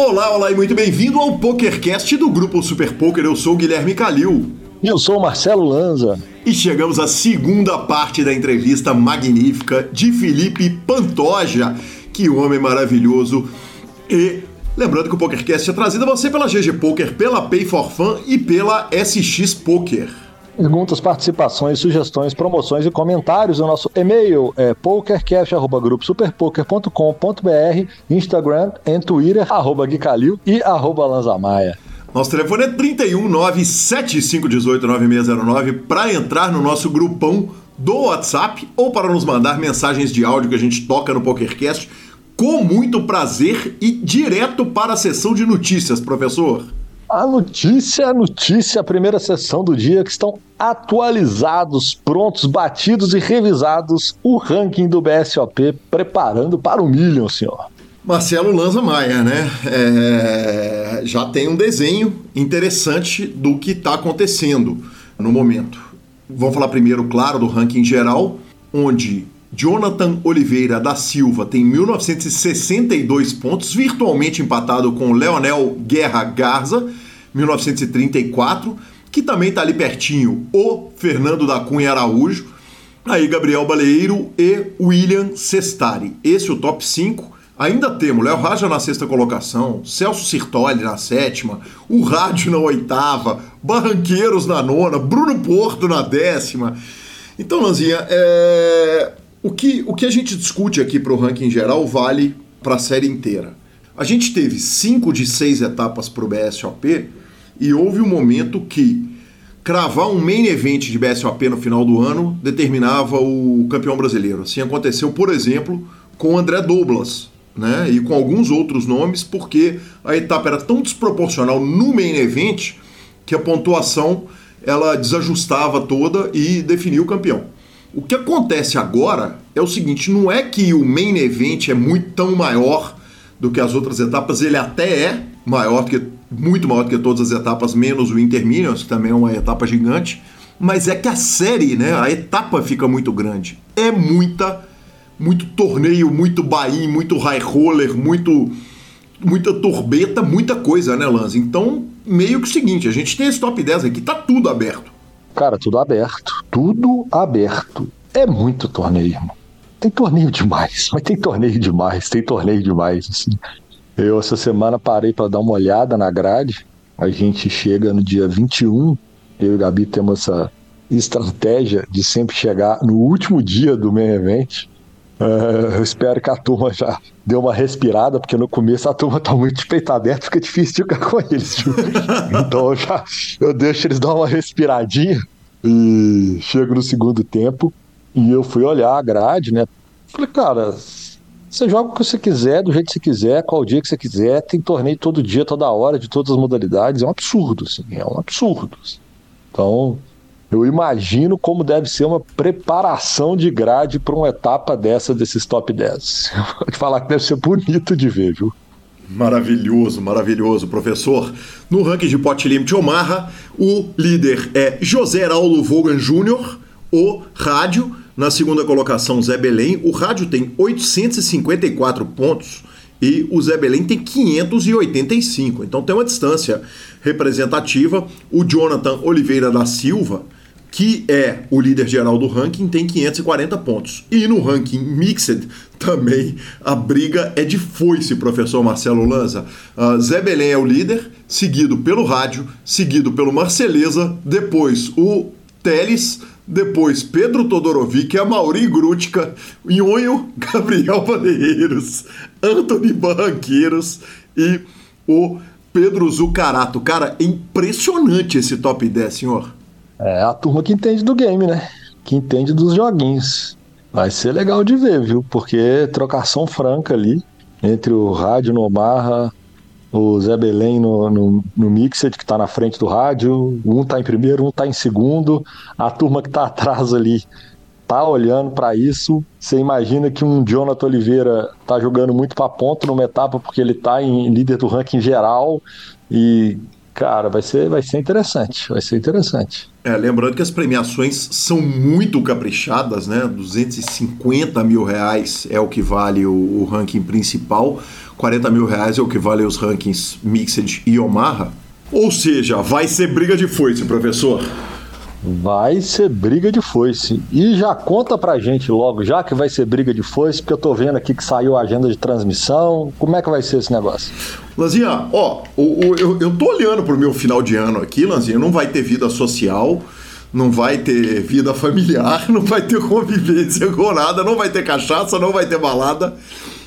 Olá, olá e muito bem-vindo ao PokerCast do Grupo Super Poker. Eu sou o Guilherme Calil. E eu sou o Marcelo Lanza. E chegamos à segunda parte da entrevista magnífica de Felipe Pantoja. Que homem maravilhoso. E lembrando que o PokerCast é trazido a você pela GG Poker, pela Pay for Fun e pela SX Poker. Perguntas, participações, sugestões, promoções e comentários. O nosso e-mail é pokercast.gruposuperpoker.com.br, Instagram e Twitter, arroba Guicalil e arroba Lanzamaia. Nosso telefone é 31975189609 para entrar no nosso grupão do WhatsApp ou para nos mandar mensagens de áudio que a gente toca no PokerCast com muito prazer e direto para a sessão de notícias, professor. A notícia, a notícia, a primeira sessão do dia que estão atualizados, prontos, batidos e revisados o ranking do BSOP, preparando para o Million, senhor. Marcelo Lanza Maia, né? É... já tem um desenho interessante do que está acontecendo no momento. Vamos falar primeiro, claro, do ranking geral, onde Jonathan Oliveira da Silva tem 1962 pontos, virtualmente empatado com Leonel Guerra Garza, 1934, que também está ali pertinho, o Fernando da Cunha Araújo, aí Gabriel Baleiro e William Sestari. Esse é o top 5. Ainda temos Léo Raja na sexta colocação, Celso Sirtoli na sétima, o Rádio na oitava, Barranqueiros na nona, Bruno Porto na décima. Então, Lanzinha, é... O que, o que a gente discute aqui para o ranking geral vale para a série inteira. A gente teve cinco de seis etapas para o BSOP e houve um momento que cravar um main event de BSOP no final do ano determinava o campeão brasileiro. Assim aconteceu, por exemplo, com o André Douglas, né? E com alguns outros nomes, porque a etapa era tão desproporcional no main event que a pontuação ela desajustava toda e definia o campeão. O que acontece agora é o seguinte: não é que o main event é muito tão maior do que as outras etapas, ele até é maior que muito maior do que todas as etapas, menos o Interminions, que também é uma etapa gigante, mas é que a série, né, a etapa fica muito grande. É muita muito torneio, muito buy muito high roller, muito muita torbeta, muita coisa, né, Lanz? Então, meio que o seguinte, a gente tem esse top 10 aqui, tá tudo aberto. Cara, tudo aberto. Tudo aberto. É muito torneio, irmão. Tem torneio demais, mas tem torneio demais, tem torneio demais, assim. Eu essa semana parei para dar uma olhada na grade. A gente chega no dia 21. Eu e o Gabi temos essa estratégia de sempre chegar no último dia do main event. Uh, eu espero que a turma já deu uma respirada, porque no começo a turma tá muito de peito aberto, fica difícil de ficar com eles. então eu já eu deixo eles dar uma respiradinha e chego no segundo tempo e eu fui olhar a grade, né? Falei, cara, você joga o que você quiser, do jeito que você quiser, qual dia que você quiser, tem torneio todo dia, toda hora, de todas as modalidades, é um absurdo, assim, é um absurdo. Assim. Então, eu imagino como deve ser uma preparação de grade para uma etapa dessa desses top 10. Vou te falar que deve ser bonito de ver, viu? Maravilhoso, maravilhoso, professor. No ranking de pot limit Omaha, o líder é José Heraldo Vogan Jr., o rádio. Na segunda colocação, Zé Belém. O rádio tem 854 pontos e o Zé Belém tem 585. Então tem uma distância representativa. O Jonathan Oliveira da Silva que é o líder geral do ranking, tem 540 pontos. E no ranking Mixed também a briga é de foice, professor Marcelo Lanza. Uh, Zé Belém é o líder, seguido pelo Rádio, seguido pelo Marceleza, depois o Teles, depois Pedro Todorovic, a Mauri Grutica, Nhonho, Gabriel Valeiros, Anthony Barranqueiros e o Pedro Zucarato. Cara, é impressionante esse top 10, senhor. É a turma que entende do game, né? Que entende dos joguinhos. Vai ser legal de ver, viu? Porque trocação franca ali entre o rádio no Omarra, o Zé Belém no, no, no Mixed, que tá na frente do rádio. Um tá em primeiro, um tá em segundo. A turma que tá atrás ali tá olhando para isso. Você imagina que um Jonathan Oliveira tá jogando muito para ponto numa etapa porque ele tá em líder do ranking geral e cara, vai ser, vai ser interessante, vai ser interessante. É, lembrando que as premiações são muito caprichadas, né? 250 mil reais é o que vale o, o ranking principal, 40 mil reais é o que vale os rankings Mixed e Omaha. Ou seja, vai ser briga de foice, professor. Vai ser briga de foice. E já conta pra gente logo, já que vai ser briga de foice, porque eu tô vendo aqui que saiu a agenda de transmissão. Como é que vai ser esse negócio? Lanzinha, ó, o, o, eu, eu tô olhando pro meu final de ano aqui, Lanzinha, não vai ter vida social, não vai ter vida familiar, não vai ter convivência com nada, não vai ter cachaça, não vai ter balada,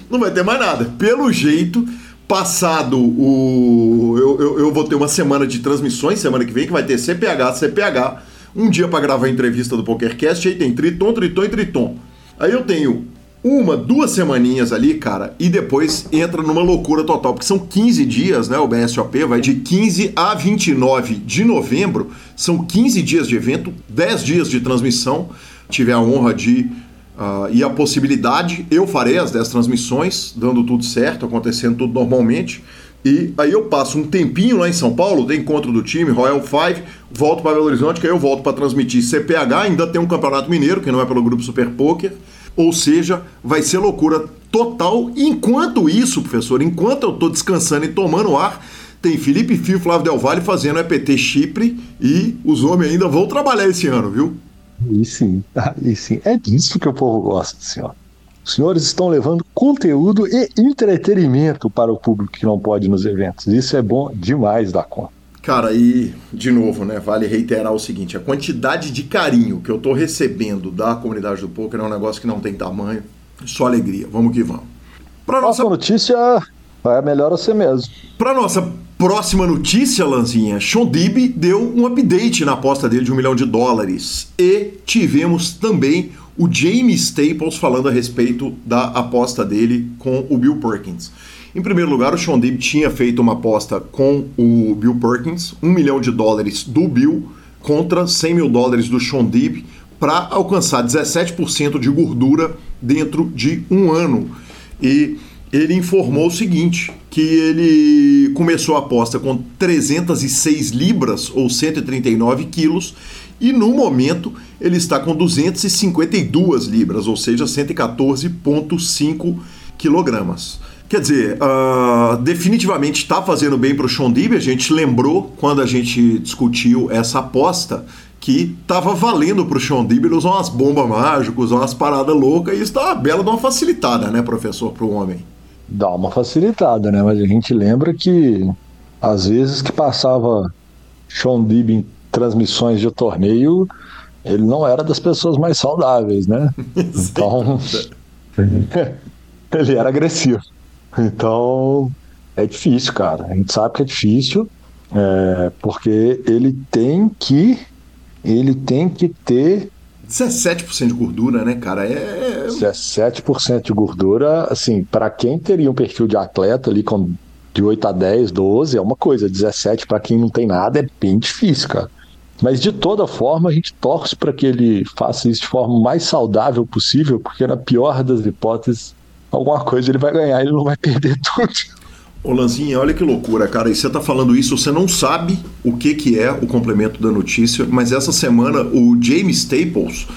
não vai ter mais nada. Pelo jeito, passado o. Eu, eu, eu, vou ter uma semana de transmissões, semana que vem, que vai ter CPH, CPH um dia para gravar a entrevista do PokerCast, aí tem Triton, Triton e Triton. Aí eu tenho uma, duas semaninhas ali, cara, e depois entra numa loucura total, porque são 15 dias, né? O BSOP vai de 15 a 29 de novembro, são 15 dias de evento, 10 dias de transmissão. Tive a honra de uh, e a possibilidade, eu farei as 10 transmissões, dando tudo certo, acontecendo tudo normalmente. E aí eu passo um tempinho lá em São Paulo, tem encontro do time, Royal Five, volto para Belo Horizonte, que aí eu volto para transmitir CPH, ainda tem um Campeonato Mineiro, que não é pelo grupo Super Poker. Ou seja, vai ser loucura total. Enquanto isso, professor, enquanto eu estou descansando e tomando ar, tem Felipe Fio e Flávio Del Valle fazendo EPT Chipre e os homens ainda vão trabalhar esse ano, viu? E sim, e sim. É disso que o povo gosta, senhor. Os senhores estão levando conteúdo e entretenimento para o público que não pode nos eventos. Isso é bom demais da conta. Cara, e de novo, né, vale reiterar o seguinte, a quantidade de carinho que eu tô recebendo da comunidade do poker é um negócio que não tem tamanho, só alegria. Vamos que vamos. Pra nossa notícia, é melhor você mesmo. Para nossa próxima notícia, Lanzinha, Sean Dib deu um update na aposta dele de um milhão de dólares e tivemos também o Jamie Staples falando a respeito da aposta dele com o Bill Perkins. Em primeiro lugar, o Sean Dib tinha feito uma aposta com o Bill Perkins, um milhão de dólares do Bill contra 100 mil dólares do Sean Dib para alcançar 17% de gordura dentro de um ano. E ele informou o seguinte, que ele começou a aposta com 306 libras ou 139 quilos e no momento ele está com 252 libras, ou seja, 114,5 quilogramas. Quer dizer, uh, definitivamente está fazendo bem para o Sean Dib. A gente lembrou quando a gente discutiu essa aposta que estava valendo para o Sean Dib usar umas bombas mágicas, umas paradas loucas e isso dá uma bela uma facilitada, né, professor, para o homem. Dá uma facilitada, né? Mas a gente lembra que às vezes que passava Sean Dib em transmissões de torneio, ele não era das pessoas mais saudáveis, né? Então, ele era agressivo. Então, é difícil, cara. A gente sabe que é difícil, é, porque ele tem que, ele tem que ter 17% de gordura, né, cara? É 17% de gordura, assim, para quem teria um perfil de atleta ali com de 8 a 10, 12 é uma coisa, 17 para quem não tem nada é bem difícil, cara. Mas de toda forma, a gente torce para que ele faça isso de forma mais saudável possível, porque na pior das hipóteses, alguma coisa ele vai ganhar, ele não vai perder tudo. Ô Lanzinha, olha que loucura, cara. E você tá falando isso, você não sabe o que, que é o complemento da notícia, mas essa semana o James Staples,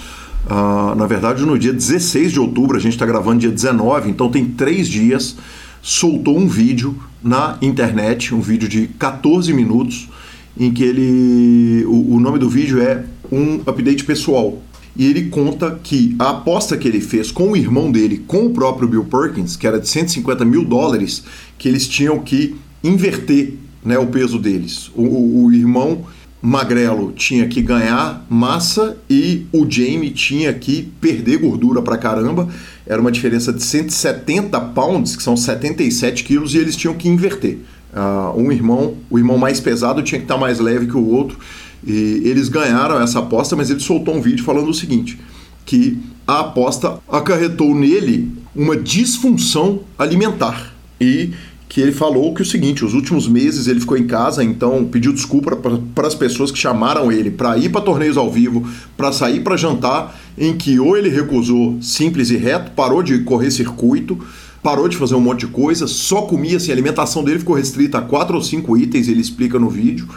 uh, na verdade no dia 16 de outubro, a gente está gravando dia 19, então tem três dias, soltou um vídeo na internet, um vídeo de 14 minutos, em que ele. O, o nome do vídeo é um update pessoal. E ele conta que a aposta que ele fez com o irmão dele, com o próprio Bill Perkins, que era de 150 mil dólares, que eles tinham que inverter né, o peso deles. O, o, o irmão magrelo tinha que ganhar massa e o Jamie tinha que perder gordura pra caramba. Era uma diferença de 170 pounds, que são 77 quilos, e eles tinham que inverter. Uh, um irmão, o irmão mais pesado tinha que estar mais leve que o outro. E eles ganharam essa aposta, mas ele soltou um vídeo falando o seguinte: que a aposta acarretou nele uma disfunção alimentar. E que ele falou que o seguinte, os últimos meses ele ficou em casa, então pediu desculpa para as pessoas que chamaram ele para ir para torneios ao vivo, para sair para jantar, em que ou ele recusou simples e reto, parou de correr circuito, parou de fazer um monte de coisa, só comia, assim, a alimentação dele ficou restrita a quatro ou cinco itens, ele explica no vídeo.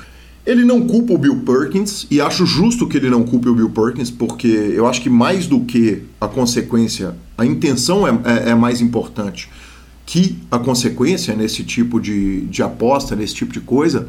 Ele não culpa o Bill Perkins, e acho justo que ele não culpe o Bill Perkins, porque eu acho que mais do que a consequência, a intenção é, é, é mais importante que a consequência nesse tipo de, de aposta, nesse tipo de coisa,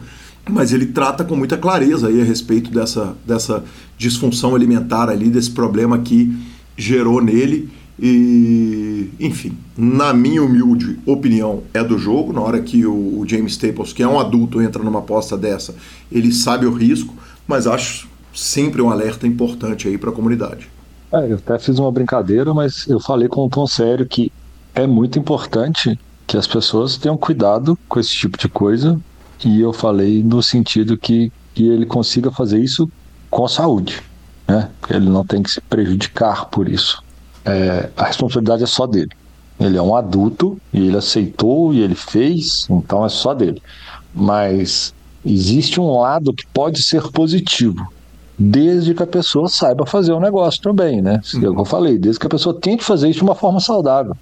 mas ele trata com muita clareza aí a respeito dessa, dessa disfunção alimentar ali, desse problema que gerou nele. E, enfim, na minha humilde opinião, é do jogo. Na hora que o, James Staples, que é um adulto, entra numa aposta dessa, ele sabe o risco, mas acho sempre um alerta importante aí para a comunidade. É, eu até fiz uma brincadeira, mas eu falei com um tom sério que é muito importante que as pessoas tenham cuidado com esse tipo de coisa. E eu falei no sentido que, que ele consiga fazer isso com saúde, né? Ele não tem que se prejudicar por isso é, a responsabilidade é só dele. Ele é um adulto e ele aceitou e ele fez, então é só dele. Mas existe um lado que pode ser positivo, desde que a pessoa saiba fazer o negócio também, né? É o que eu falei, desde que a pessoa tente fazer isso de uma forma saudável.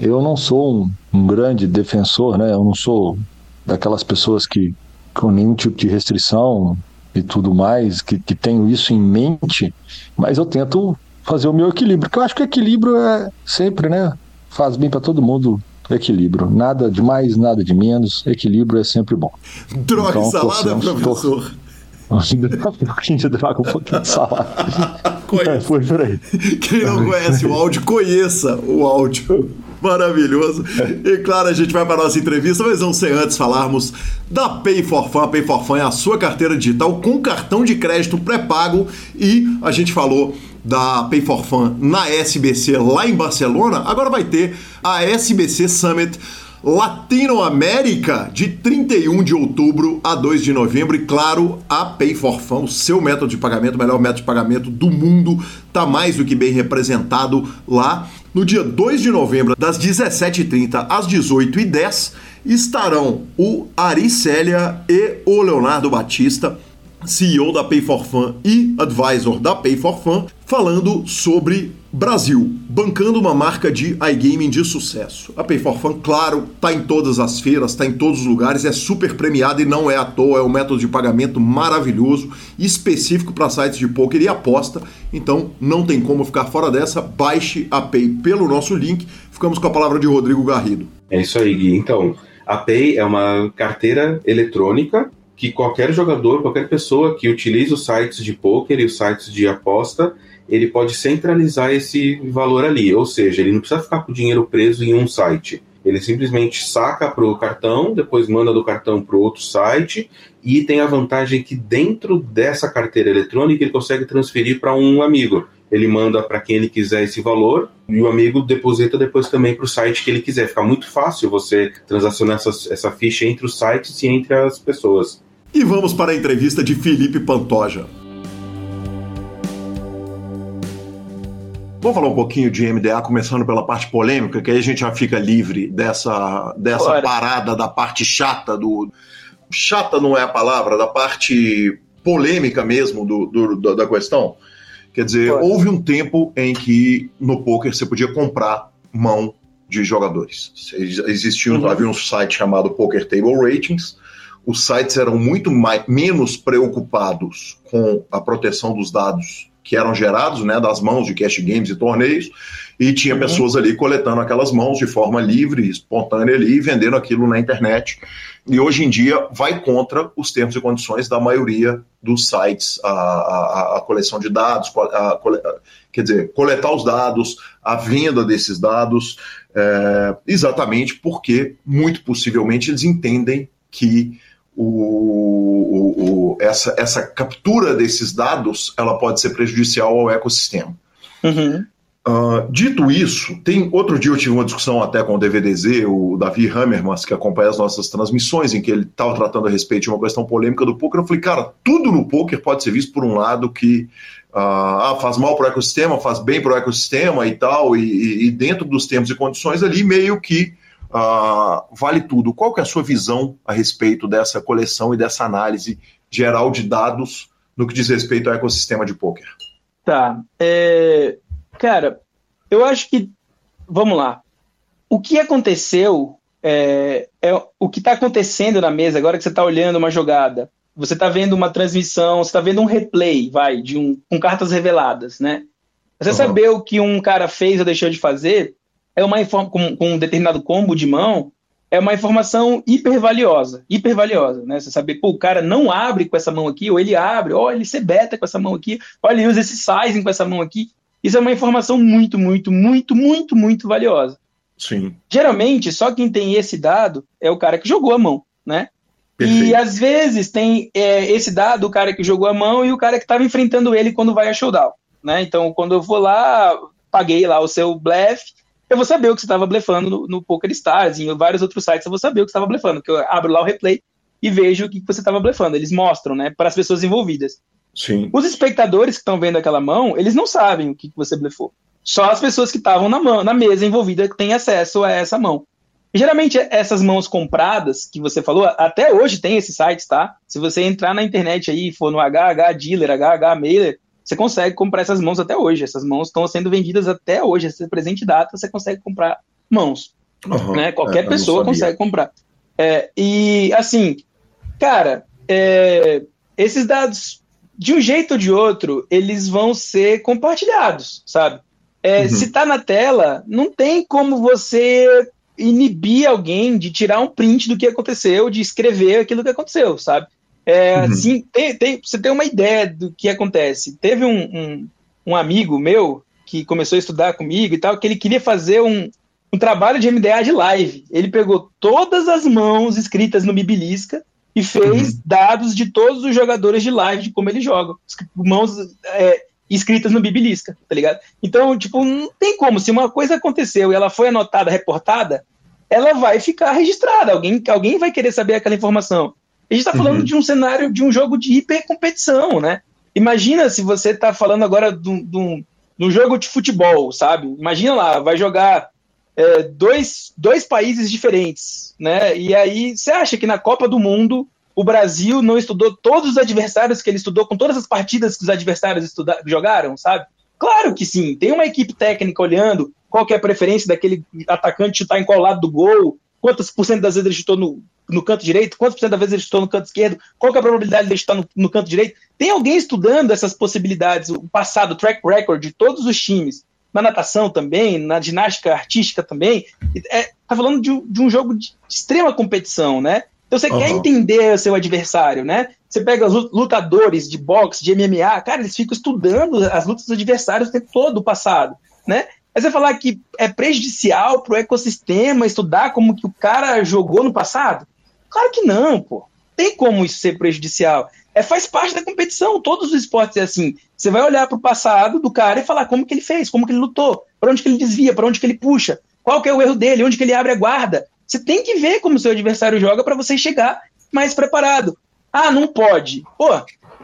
Eu não sou um, um grande defensor, né? Eu não sou daquelas pessoas que com nenhum tipo de restrição e tudo mais, que, que tenho isso em mente, mas eu tento fazer o meu equilíbrio. Porque eu acho que equilíbrio é sempre, né? Faz bem para todo mundo equilíbrio. Nada de mais, nada de menos. Equilíbrio é sempre bom. Droga então, salada, professor. Tô... um pouquinho de droga, um pouquinho de salada. É, foi por aí. Quem não conhece o áudio, conheça o áudio. Maravilhoso. E claro, a gente vai para a nossa entrevista, mas não sem antes falarmos da Pay for Fun. A Pay for Fun é a sua carteira digital com cartão de crédito pré-pago e a gente falou da Pay for Fun na SBC lá em Barcelona, agora vai ter a SBC Summit Latinoamérica de 31 de outubro a 2 de novembro e claro, a Pay for Fun, o seu método de pagamento, o melhor método de pagamento do mundo, tá mais do que bem representado lá. No dia 2 de novembro, das 17h30 às 18h10, estarão o Ari Célia e o Leonardo Batista CEO da Pay for Fun e advisor da Pay for Fun, falando sobre Brasil, bancando uma marca de iGaming de sucesso. A Pay for Fun, claro, tá em todas as feiras, tá em todos os lugares, é super premiada e não é à toa, é um método de pagamento maravilhoso, específico para sites de poker e aposta. Então, não tem como ficar fora dessa. Baixe a Pay pelo nosso link. Ficamos com a palavra de Rodrigo Garrido. É isso aí, Gui. Então, a Pay é uma carteira eletrônica que qualquer jogador, qualquer pessoa que utilize os sites de poker e os sites de aposta, ele pode centralizar esse valor ali, ou seja, ele não precisa ficar com o dinheiro preso em um site. Ele simplesmente saca para o cartão, depois manda do cartão para outro site e tem a vantagem que dentro dessa carteira eletrônica ele consegue transferir para um amigo ele manda para quem ele quiser esse valor e o amigo deposita depois também para o site que ele quiser. Fica muito fácil você transacionar essa, essa ficha entre os sites e entre as pessoas. E vamos para a entrevista de Felipe Pantoja. Vamos falar um pouquinho de MDA, começando pela parte polêmica, que aí a gente já fica livre dessa, dessa parada da parte chata do. Chata não é a palavra, da parte polêmica mesmo do, do da questão. Quer dizer, houve um tempo em que no poker você podia comprar mão de jogadores. Existia uhum. havia um site chamado Poker Table Ratings, os sites eram muito mais, menos preocupados com a proteção dos dados que eram gerados, né, das mãos de cash games e torneios, e tinha uhum. pessoas ali coletando aquelas mãos de forma livre, espontânea ali, e vendendo aquilo na internet. E hoje em dia vai contra os termos e condições da maioria dos sites, a, a, a coleção de dados, a, quer dizer, coletar os dados, a venda desses dados, é, exatamente porque, muito possivelmente, eles entendem que o, o, o, essa, essa captura desses dados ela pode ser prejudicial ao ecossistema. Uhum. Uh, dito isso, tem outro dia eu tive uma discussão até com o DVDZ, o Davi Hammermans, que acompanha as nossas transmissões, em que ele estava tratando a respeito de uma questão polêmica do poker. Eu falei, cara, tudo no poker pode ser visto por um lado que uh, ah, faz mal para o ecossistema, faz bem para o ecossistema e tal, e, e, dentro dos termos e condições ali, meio que Uh, vale tudo. Qual que é a sua visão a respeito dessa coleção e dessa análise geral de dados no que diz respeito ao ecossistema de poker? Tá. É, cara, eu acho que. Vamos lá. o que aconteceu é, é o que está acontecendo na mesa agora que você está olhando uma jogada. Você está vendo uma transmissão, você está vendo um replay, vai, de um com cartas reveladas, né? Você uhum. saber o que um cara fez ou deixou de fazer é uma com, com um determinado combo de mão é uma informação hiper valiosa, hiper valiosa, né? Você saber, pô, o cara não abre com essa mão aqui, ou ele abre, ou ele se beta com essa mão aqui, olha, ele usa esse sizing com essa mão aqui. Isso é uma informação muito, muito, muito, muito, muito valiosa. Sim. Geralmente, só quem tem esse dado é o cara que jogou a mão, né? Perfeito. E às vezes tem é, esse dado, o cara que jogou a mão e o cara que estava enfrentando ele quando vai a showdown, né? Então, quando eu vou lá, paguei lá o seu blefe, eu vou saber o que você estava blefando no, no Poker Stars, em vários outros sites eu vou saber o que você estava blefando, que eu abro lá o replay e vejo o que você estava blefando. Eles mostram, né, para as pessoas envolvidas. Sim. Os espectadores que estão vendo aquela mão, eles não sabem o que, que você blefou. Só as pessoas que estavam na, mão, na mesa envolvida têm acesso a essa mão. E, geralmente, essas mãos compradas que você falou, até hoje tem esses sites, tá? Se você entrar na internet aí, for no HH Dealer, HH Mailer, você consegue comprar essas mãos até hoje. Essas mãos estão sendo vendidas até hoje. Esse presente data, você consegue comprar mãos. Uhum, né? Qualquer é, pessoa consegue comprar. É, e, assim, cara, é, esses dados, de um jeito ou de outro, eles vão ser compartilhados, sabe? É, uhum. Se está na tela, não tem como você inibir alguém de tirar um print do que aconteceu, de escrever aquilo que aconteceu, sabe? É, uhum. assim, tem, tem, você tem uma ideia do que acontece. Teve um, um, um, amigo meu que começou a estudar comigo e tal, que ele queria fazer um, um trabalho de MDA de live. Ele pegou todas as mãos escritas no Bibilisca e fez uhum. dados de todos os jogadores de live, de como eles jogam. Mãos é, escritas no Bibilisca, tá ligado? Então, tipo, não tem como. Se uma coisa aconteceu e ela foi anotada, reportada, ela vai ficar registrada. Alguém, alguém vai querer saber aquela informação. A gente está falando uhum. de um cenário de um jogo de hipercompetição, né? Imagina se você está falando agora de um jogo de futebol, sabe? Imagina lá, vai jogar é, dois, dois países diferentes, né? E aí você acha que na Copa do Mundo o Brasil não estudou todos os adversários que ele estudou, com todas as partidas que os adversários estudaram, jogaram, sabe? Claro que sim, tem uma equipe técnica olhando qual é a preferência daquele atacante chutar em qual lado do gol, quantas por cento das vezes ele chutou no, no canto direito, quantas por cento das vezes ele chutou no canto esquerdo, qual é a probabilidade de ele chutar no, no, canto direito. Tem alguém estudando essas possibilidades, o passado, o track record de todos os times, na natação também, na ginástica artística também. É, tá falando de, de um jogo de extrema competição, né? Então você uhum. quer entender o seu adversário, né? Você pega os lutadores de boxe, de MMA, cara, eles ficam estudando as lutas dos adversários o tempo todo do passado, né? Mas você falar que é prejudicial para o ecossistema estudar como que o cara jogou no passado? Claro que não, pô. Tem como isso ser prejudicial. É, faz parte da competição. Todos os esportes é assim. Você vai olhar para o passado do cara e falar como que ele fez, como que ele lutou, para onde que ele desvia, para onde que ele puxa, qual que é o erro dele, onde que ele abre a guarda. Você tem que ver como seu adversário joga para você chegar mais preparado. Ah, não pode. Pô,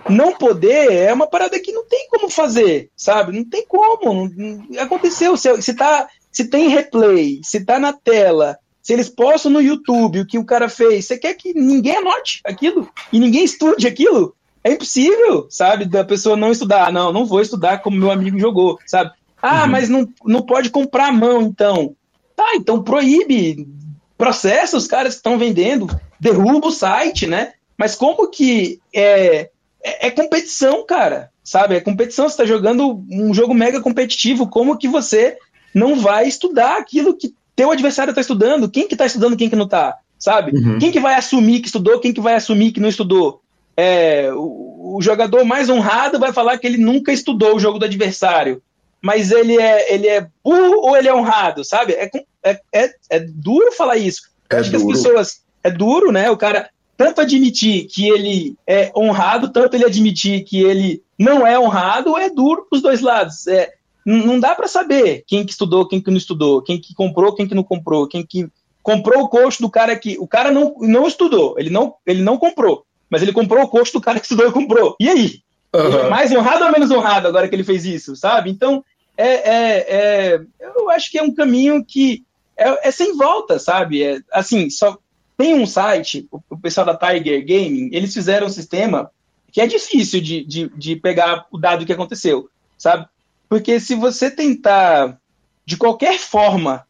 não poder é uma parada que não tem como fazer, sabe? Não tem como. Não, aconteceu. Se, se, tá, se tem replay, se tá na tela, se eles postam no YouTube o que o cara fez, você quer que ninguém anote aquilo e ninguém estude aquilo? É impossível, sabe? Da pessoa não estudar. Não, não vou estudar como meu amigo jogou, sabe? Ah, uhum. mas não, não pode comprar a mão, então. Tá, então proíbe, processa os caras que estão vendendo, derruba o site, né? Mas como que é, é, é, competição, cara. Sabe? É competição. Você está jogando um jogo mega competitivo. Como que você não vai estudar aquilo que teu adversário está estudando? Quem que está estudando, quem que não está? Sabe? Uhum. Quem que vai assumir que estudou, quem que vai assumir que não estudou? É, o, o, jogador mais honrado vai falar que ele nunca estudou o jogo do adversário. Mas ele é, ele é burro ou ele é honrado, sabe? É, é, é, é duro falar isso. É acho duro. que as pessoas. É duro, né? O cara tanto admitir que ele é honrado, tanto ele admitir que ele não é honrado, é duro para os dois lados. É, não dá para saber quem que estudou, quem que não estudou, quem que comprou, quem que não comprou, quem que comprou o coach do cara que o cara não, não estudou, ele não, ele não comprou, mas ele comprou o coach do cara que estudou e comprou. E aí? Uhum. É mais honrado ou menos honrado agora que ele fez isso, sabe? Então, é, é, é eu acho que é um caminho que é, é sem volta, sabe? É, assim, só tem um site, o pessoal da Tiger Gaming, eles fizeram um sistema que é difícil de, de, de pegar o dado que aconteceu, sabe? Porque se você tentar, de qualquer forma,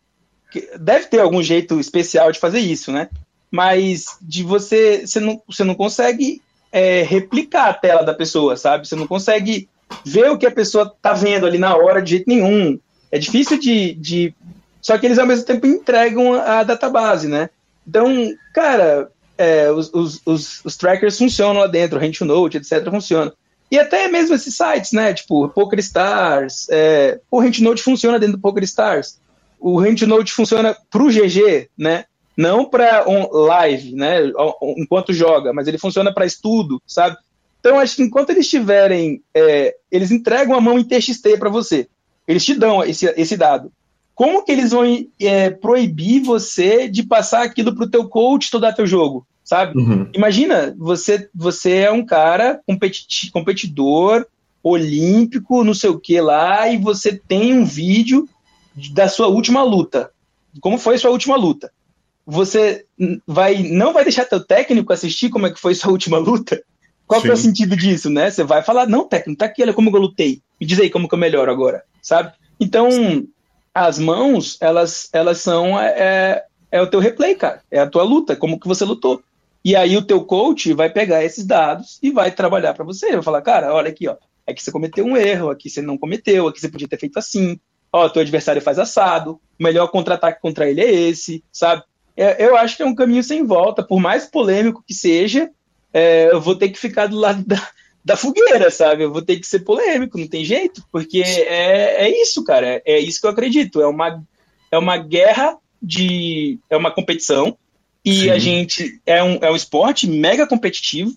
deve ter algum jeito especial de fazer isso, né? Mas de você, você não, você não consegue é, replicar a tela da pessoa, sabe? Você não consegue ver o que a pessoa tá vendo ali na hora de jeito nenhum. É difícil de, de. Só que eles ao mesmo tempo entregam a database, né? Então, cara, é, os, os, os, os, trackers funcionam lá dentro, o Note, etc., funciona. E até mesmo esses sites, né? Tipo, PokerStars, é, o Note funciona dentro do PokerStars. O Note funciona pro GG, né? Não para live, né? Enquanto joga, mas ele funciona para estudo, sabe? Então, acho que enquanto eles tiverem, é, eles entregam a mão em TXT para você. Eles te dão esse, esse dado. Como que eles vão é, proibir você de passar aquilo para o teu coach estudar teu jogo? sabe? Uhum. Imagina, você, você é um cara competi competidor, olímpico, não sei o que lá, e você tem um vídeo da sua última luta. Como foi sua última luta? Você vai não vai deixar teu técnico assistir como é que foi sua última luta? Qual que é o sentido disso, né? Você vai falar, não, técnico, tá aqui, olha como eu lutei. Me diz aí como que eu melhoro agora, sabe? Então, as mãos, elas, elas são é, é, é o teu replay, cara. É a tua luta, como que você lutou. E aí o teu coach vai pegar esses dados e vai trabalhar para você. Vai falar, cara, olha aqui, ó, aqui você cometeu um erro, aqui você não cometeu, aqui você podia ter feito assim. Ó, teu adversário faz assado, o melhor contra-ataque contra ele é esse, sabe? É, eu acho que é um caminho sem volta, por mais polêmico que seja, é, eu vou ter que ficar do lado da, da fogueira, sabe? Eu vou ter que ser polêmico, não tem jeito, porque é, é isso, cara, é, é isso que eu acredito. É uma, é uma guerra de. É uma competição e Sim. a gente é um, é um esporte mega competitivo.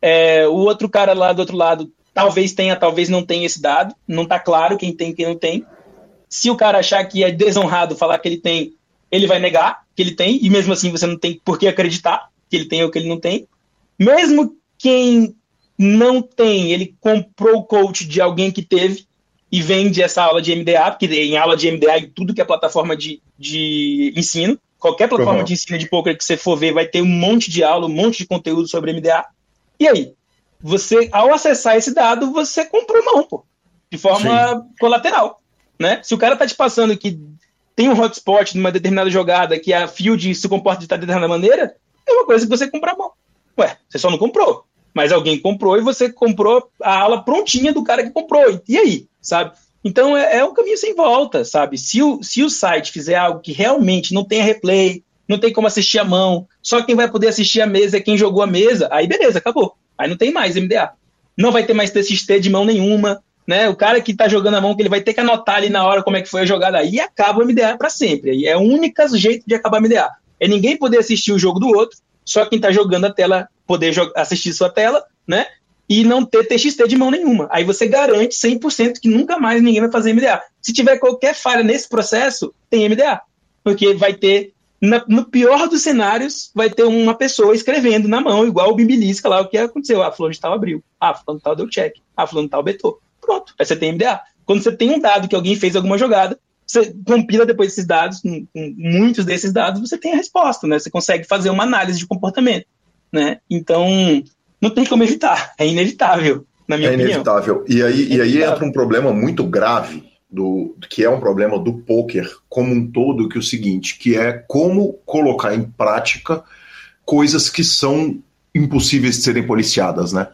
É, o outro cara lá do outro lado talvez tenha, talvez não tenha esse dado. Não tá claro quem tem quem não tem. Se o cara achar que é desonrado falar que ele tem, ele vai negar que ele tem, e mesmo assim você não tem por que acreditar que ele tem ou que ele não tem. Mesmo quem não tem, ele comprou o coach de alguém que teve e vende essa aula de MDA, porque em aula de MDA e tudo que é plataforma de, de ensino, Qualquer plataforma uhum. de ensino de poker que você for ver vai ter um monte de aula, um monte de conteúdo sobre MDA. E aí? Você, ao acessar esse dado, você comprou mão, pô. De forma Sim. colateral. Né? Se o cara tá te passando que tem um hotspot numa determinada jogada que a field se comporta de determinada maneira, é uma coisa que você compra mão. Ué, você só não comprou. Mas alguém comprou e você comprou a aula prontinha do cara que comprou. E aí? Sabe? Então é, é um caminho sem volta, sabe? Se o, se o site fizer algo que realmente não tenha replay, não tem como assistir a mão, só quem vai poder assistir a mesa é quem jogou a mesa, aí beleza, acabou. Aí não tem mais MDA. Não vai ter mais TXT de mão nenhuma, né? O cara que tá jogando a mão, que ele vai ter que anotar ali na hora como é que foi a jogada, aí acaba o MDA para sempre. Aí é o único jeito de acabar o MDA. É ninguém poder assistir o jogo do outro, só quem tá jogando a tela poder assistir sua tela, né? e não ter TXT de mão nenhuma. Aí você garante 100% que nunca mais ninguém vai fazer MDA. Se tiver qualquer falha nesse processo, tem MDA. Porque vai ter, na, no pior dos cenários, vai ter uma pessoa escrevendo na mão, igual o Bimbilisca lá, o que aconteceu. Ah, fulano de tal abriu. Ah, fulano tal deu check. Ah, fulano tal betou. Pronto, aí você tem MDA. Quando você tem um dado que alguém fez alguma jogada, você compila depois esses dados, com, com muitos desses dados, você tem a resposta, né? Você consegue fazer uma análise de comportamento, né? Então, não tem como evitar, é inevitável, na minha é opinião. É inevitável. E aí, é e aí entra um problema muito grave, do, que é um problema do poker como um todo, que é o seguinte, que é como colocar em prática coisas que são impossíveis de serem policiadas, né?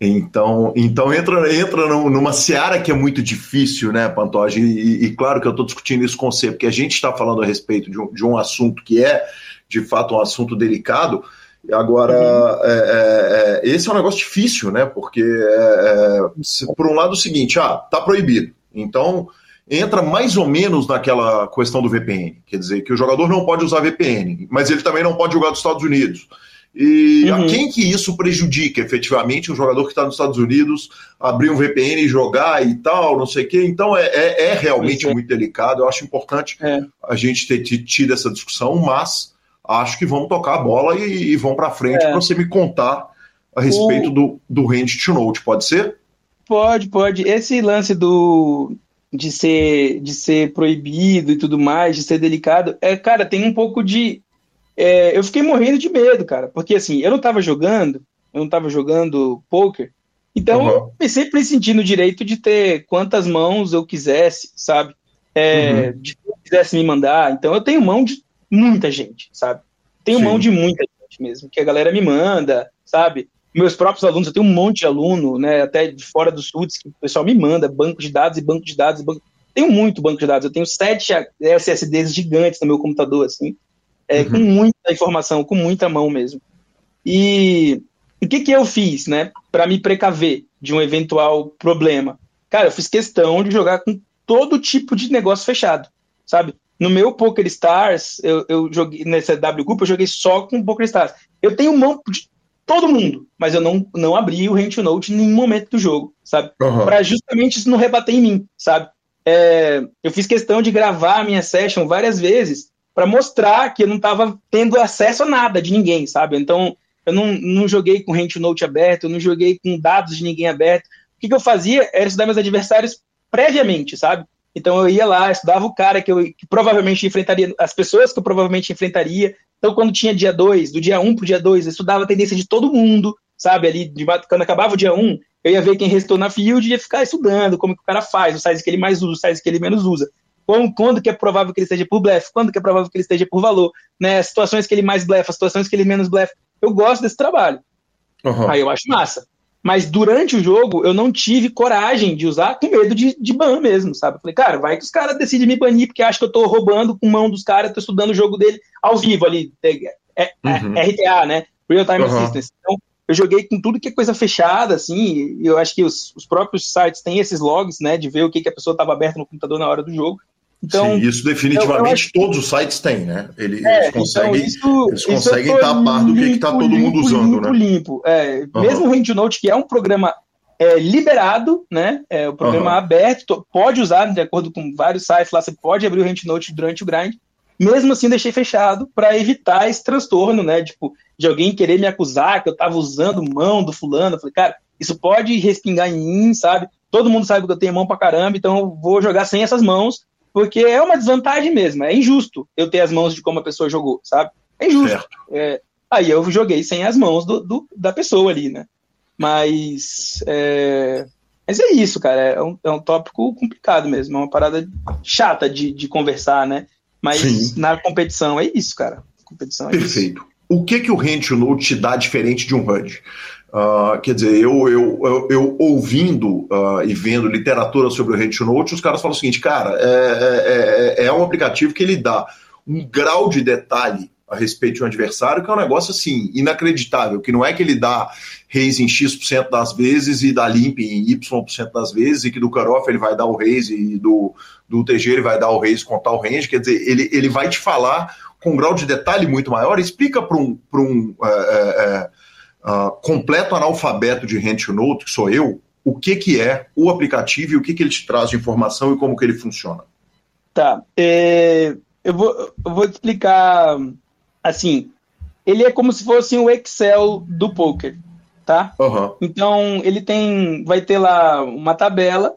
Então, então entra, entra numa seara que é muito difícil, né, Pantoja? E, e claro que eu estou discutindo isso com você, porque a gente está falando a respeito de um, de um assunto que é, de fato, um assunto delicado, Agora, uhum. é, é, é, esse é um negócio difícil, né? Porque, é, é por um lado, é o seguinte: ah, tá proibido. Então, entra mais ou menos naquela questão do VPN. Quer dizer, que o jogador não pode usar VPN, mas ele também não pode jogar dos Estados Unidos. E uhum. a quem que isso prejudica efetivamente o jogador que está nos Estados Unidos abrir um VPN e jogar e tal, não sei o quê. Então é, é, é realmente muito delicado. Eu acho importante a gente ter tido essa discussão, mas acho que vão tocar a bola e, e vão para frente é. para você me contar a respeito o... do, do range to note, pode ser? Pode, pode. Esse lance do de ser de ser proibido e tudo mais, de ser delicado, é, cara, tem um pouco de é, eu fiquei morrendo de medo, cara, porque assim, eu não tava jogando, eu não tava jogando poker, então uhum. eu sempre sentindo o direito de ter quantas mãos eu quisesse, sabe? É, uhum. De quisesse me mandar. Então eu tenho mão de muita gente, sabe? Tenho Sim. mão de muita gente mesmo, que a galera me manda, sabe? Meus próprios alunos, eu tenho um monte de aluno, né, até de fora dos SUDs, que o pessoal me manda, banco de dados e banco de dados. Banco... Tenho muito banco de dados, eu tenho sete SSDs gigantes no meu computador, assim, é, uhum. com muita informação, com muita mão mesmo. E o que, que eu fiz, né, para me precaver de um eventual problema? Cara, eu fiz questão de jogar com todo tipo de negócio fechado, sabe? No meu Poker Stars, eu, eu joguei nessa W Group, eu joguei só com Poker Stars. Eu tenho mão de todo mundo, mas eu não, não abri o Rent Note em nenhum momento do jogo, sabe? Uhum. Para justamente isso não rebater em mim, sabe? É, eu fiz questão de gravar a minha session várias vezes para mostrar que eu não estava tendo acesso a nada de ninguém, sabe? Então, eu não, não joguei com Rent Note aberto, eu não joguei com dados de ninguém aberto. O que, que eu fazia era estudar meus adversários previamente, sabe? Então eu ia lá, estudava o cara que eu que provavelmente enfrentaria, as pessoas que eu provavelmente enfrentaria. Então, quando tinha dia 2, do dia 1 um pro dia 2, eu estudava a tendência de todo mundo, sabe? Ali, de, quando acabava o dia 1, um, eu ia ver quem restou na field e ia ficar estudando como que o cara faz, o size que ele mais usa, o size que ele menos usa. Quando, quando que é provável que ele esteja por blefe, quando que é provável que ele esteja por valor, né? Situações que ele mais blefa, situações que ele menos blefa. Eu gosto desse trabalho. Uhum. Aí eu acho massa. Mas durante o jogo eu não tive coragem de usar com medo de, de ban mesmo, sabe? falei, cara, vai que os caras decidem me banir porque acham que eu tô roubando com mão dos caras, tô estudando o jogo dele ao vivo ali. É, é, é uhum. RTA, né? Real Time uhum. Assistance. Então, eu joguei com tudo que é coisa fechada, assim, e eu acho que os, os próprios sites têm esses logs, né, de ver o que, que a pessoa estava aberta no computador na hora do jogo. Então, Sim, isso definitivamente eu, eu todos os sites têm, né? Eles, é, conseguem, então isso, eles conseguem estar a par do que está todo limpo, mundo usando, limpo, né? Limpo, é, uhum. Mesmo o RentNote, que é um programa é, liberado, né? É o programa uhum. aberto, pode usar, de acordo com vários sites lá, você pode abrir o RentNote durante o grind. Mesmo assim, deixei fechado para evitar esse transtorno, né? Tipo, de alguém querer me acusar que eu estava usando mão do fulano. Eu falei, cara, isso pode respingar em mim, sabe? Todo mundo sabe que eu tenho mão pra caramba, então eu vou jogar sem essas mãos porque é uma desvantagem mesmo, é injusto eu ter as mãos de como a pessoa jogou, sabe? É injusto. É, aí eu joguei sem as mãos do, do da pessoa ali, né? Mas é, mas é isso, cara. É um, é um tópico complicado mesmo. É uma parada chata de, de conversar, né? Mas Sim. na competição é isso, cara. Competição é Perfeito. Isso. O que que o Rent Note te dá diferente de um HUD? Uh, quer dizer, eu, eu, eu, eu ouvindo uh, e vendo literatura sobre o Note, os caras falam o seguinte, cara, é, é, é, é um aplicativo que ele dá um grau de detalhe a respeito de um adversário que é um negócio assim, inacreditável, que não é que ele dá raise em X% das vezes e dá limp em Y% das vezes, e que do cutoff ele vai dar o raise e do, do TG ele vai dar o raise com tal range, quer dizer, ele, ele vai te falar com um grau de detalhe muito maior, explica para um, um é, é, é uh, completo analfabeto de Note, que sou eu, o que, que é o aplicativo e o que, que ele te traz de informação e como que ele funciona. Tá. É, eu, vou, eu vou explicar assim. Ele é como se fosse o um Excel do poker, tá? Uhum. Então ele tem, vai ter lá uma tabela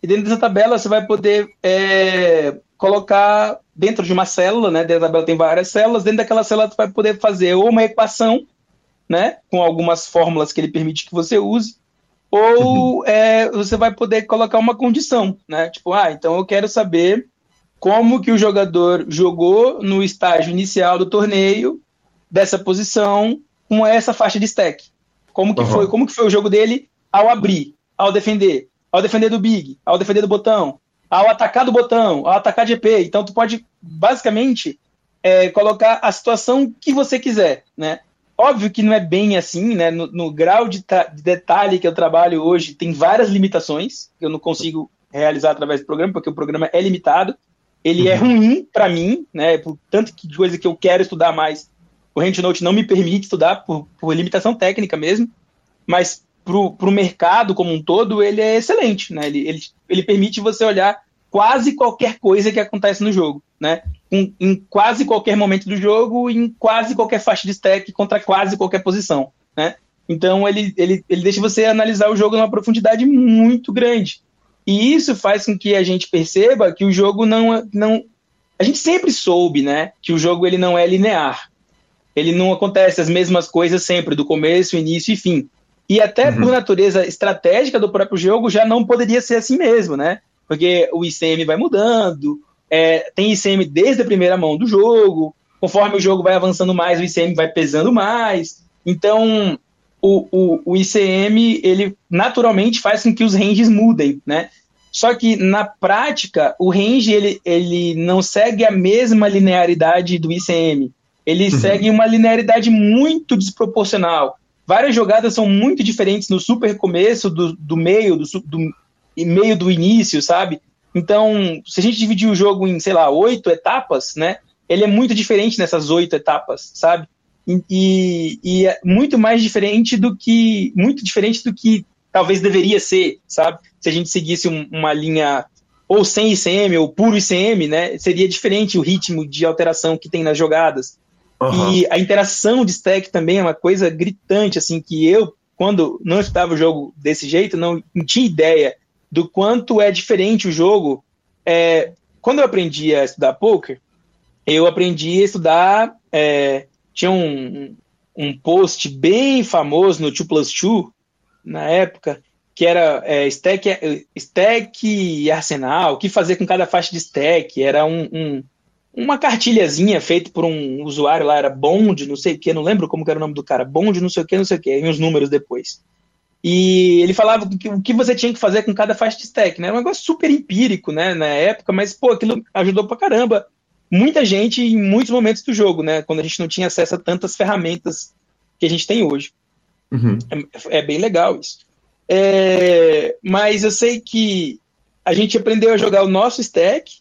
e dentro dessa tabela você vai poder é, colocar dentro de uma célula, né? Dentro da tabela tem várias células. Dentro daquela célula você vai poder fazer ou uma equação né? Com algumas fórmulas que ele permite que você use, ou uhum. é, você vai poder colocar uma condição, né? Tipo, ah, então eu quero saber como que o jogador jogou no estágio inicial do torneio dessa posição com essa faixa de stack. Como que uhum. foi? Como que foi o jogo dele ao abrir, ao defender, ao defender do big, ao defender do botão, ao atacar do botão, ao atacar de EP. Então tu pode basicamente é, colocar a situação que você quiser, né? Óbvio que não é bem assim, né? No, no grau de, de, detalhe que eu trabalho hoje, tem várias limitações que eu não consigo realizar através do programa, porque o programa é limitado. Ele é uhum. é ruim para mim, né? Por tanto que coisa que eu quero estudar mais, o RentNote não me permite estudar por, por limitação técnica mesmo, mas para o mercado como um todo, ele é excelente, né? Ele, ele, ele permite você olhar quase qualquer coisa que acontece no jogo, né? Em, em, quase qualquer momento do jogo, em quase qualquer faixa de stack, contra quase qualquer posição, né? Então ele, ele, ele deixa você analisar o jogo numa profundidade muito grande. E isso faz com que a gente perceba que o jogo não, não a gente sempre soube, né, que o jogo ele não é linear. Ele não acontece as mesmas coisas sempre, do começo, início e fim. E até uhum. por natureza estratégica do próprio jogo já não poderia ser assim mesmo, né? porque o ICM vai mudando, é, tem ICM desde a primeira mão do jogo, conforme o jogo vai avançando mais, o ICM vai pesando mais. Então, o, o, o ICM, ele naturalmente faz com que os ranges mudem, né? Só que na prática, o range ele, ele não segue a mesma linearidade do ICM. Ele uhum. segue uma linearidade muito desproporcional. Várias jogadas são muito diferentes no super começo, do, do meio, do, do meio do início, sabe? Então, se a gente dividir o jogo em, sei lá, oito etapas, né? Ele é muito diferente nessas oito etapas, sabe? e, e, é muito mais diferente do que muito diferente do que talvez deveria ser, sabe? Se a gente seguisse um, uma linha ou sem ICM ou puro ICM, né? Seria diferente o ritmo de alteração que tem nas jogadas. Uhum. E a interação de stack também é uma coisa gritante, assim, que eu, quando não estudava o jogo desse jeito, não, não tinha ideia do quanto é diferente o jogo. É, quando eu aprendi a estudar poker, eu aprendi a estudar é, tinha um, um post bem famoso no 2 Plus 2, na época, que era é, stack, stack e arsenal, o que fazer com cada faixa de stack, era um, um, uma cartilhazinha feita por um usuário lá, era Bond, não sei o que, não lembro como era o nome do cara, Bond, não sei o que, não sei o que, e uns números depois. E ele falava o que, o que você tinha que fazer com cada faixa de stack, né? Era um negócio super empírico, né, na época, mas, pô, aquilo ajudou pra caramba muita gente em muitos momentos do jogo, né? Quando a gente não tinha acesso a tantas ferramentas que a gente tem hoje. Uhum. É, é, bem legal isso. É, mas eu sei que a gente aprendeu a jogar o nosso stack.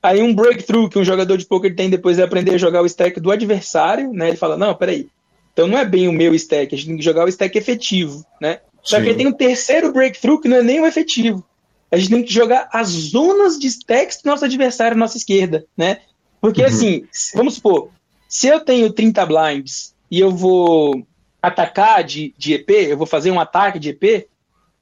Aí um breakthrough que um jogador de poker tem depois é aprender a jogar o stack do adversário, né? Ele fala, não, peraí, então não é bem o meu stack, a gente tem que jogar o stack efetivo, né? Só Sim. que tem um terceiro breakthrough que não é nem o efetivo. A gente tem que jogar as zonas de stacks do nosso adversário à nossa esquerda, né? Porque uhum. assim, vamos supor, se eu tenho 30 blinds e eu vou atacar de, de EP, eu vou fazer um ataque de EP,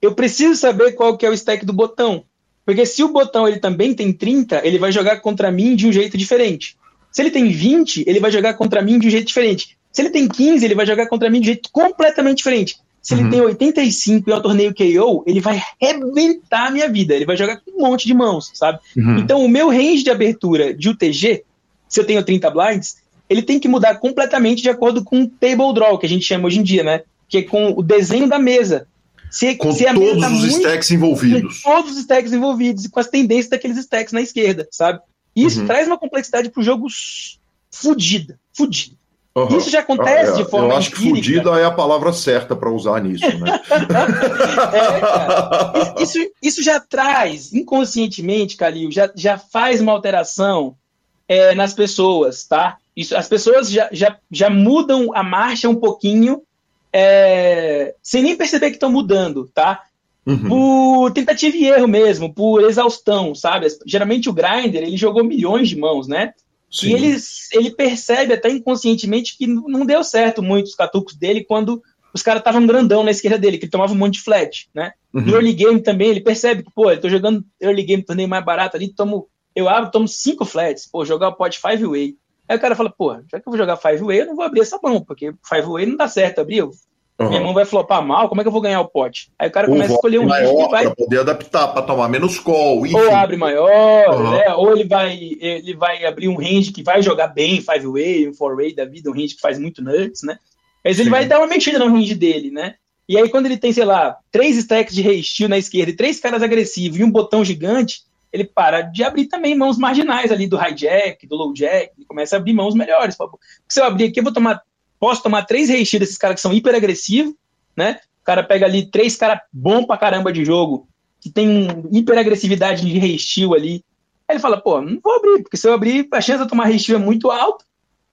eu preciso saber qual que é o stack do botão. Porque se o botão ele também tem 30, ele vai jogar contra mim de um jeito diferente. Se ele tem 20, ele vai jogar contra mim de um jeito diferente. Se ele tem 15, ele vai jogar contra mim de um jeito completamente diferente. Se uhum. ele tem 85 e é o torneio KO, ele vai arrebentar a minha vida. Ele vai jogar com um monte de mãos, sabe? Uhum. Então, o meu range de abertura de UTG se eu tenho 30 blinds, ele tem que mudar completamente de acordo com o table draw, que a gente chama hoje em dia, né? Que é com o desenho da mesa. Se, com se todos tá os muito, stacks envolvidos. Todos os stacks envolvidos, e com as tendências daqueles stacks na esquerda, sabe? Isso uhum. traz uma complexidade pro jogo fudida, fudida. Uhum. Isso já acontece de forma Eu acho empírica. que fudida é a palavra certa para usar nisso, né? é, isso, isso já traz, inconscientemente, Calil, já, já faz uma alteração é, nas pessoas, tá? Isso, as pessoas já, já, já mudam a marcha um pouquinho é, sem nem perceber que estão mudando, tá? Uhum. Por tentativa e erro mesmo, por exaustão, sabe? Geralmente o grinder, ele jogou milhões de mãos, né? Sim. E ele, ele percebe até inconscientemente que não deu certo muito os catucos dele quando os caras estavam grandão na esquerda dele, que ele tomava um monte de flat, né? Uhum. No early game também, ele percebe que, pô, eu tô jogando early game, torneio mais barato ali, tomo eu abro, tomo cinco flats, pô, jogar o pot five way. Aí o cara fala, pô, já que eu vou jogar five way, eu não vou abrir essa mão, porque five way não dá certo abrir. Uhum. Minha mão vai flopar mal, como é que eu vou ganhar o pote? Aí o cara começa a escolher um maior vai... para poder adaptar, para tomar menos call. Enfim. Ou abre maior, uhum. né? ou ele vai, ele vai abrir um range que vai jogar bem, five way, um four way da vida, um range que faz muito nuts, né? Mas ele Sim. vai dar uma mexida no range dele, né? E aí, quando ele tem, sei lá, três stacks de rei na esquerda e três caras agressivos e um botão gigante, ele para de abrir também mãos marginais ali do hijack, do low jack, ele começa a abrir mãos melhores. Porque se eu abrir aqui, eu vou tomar, posso tomar três reistir desses caras que são hiper agressivos, né? O cara pega ali três caras bom pra caramba de jogo, que tem hiper agressividade de reistil ali. Aí ele fala, pô, não vou abrir, porque se eu abrir, a chance de eu tomar reistil é muito alta.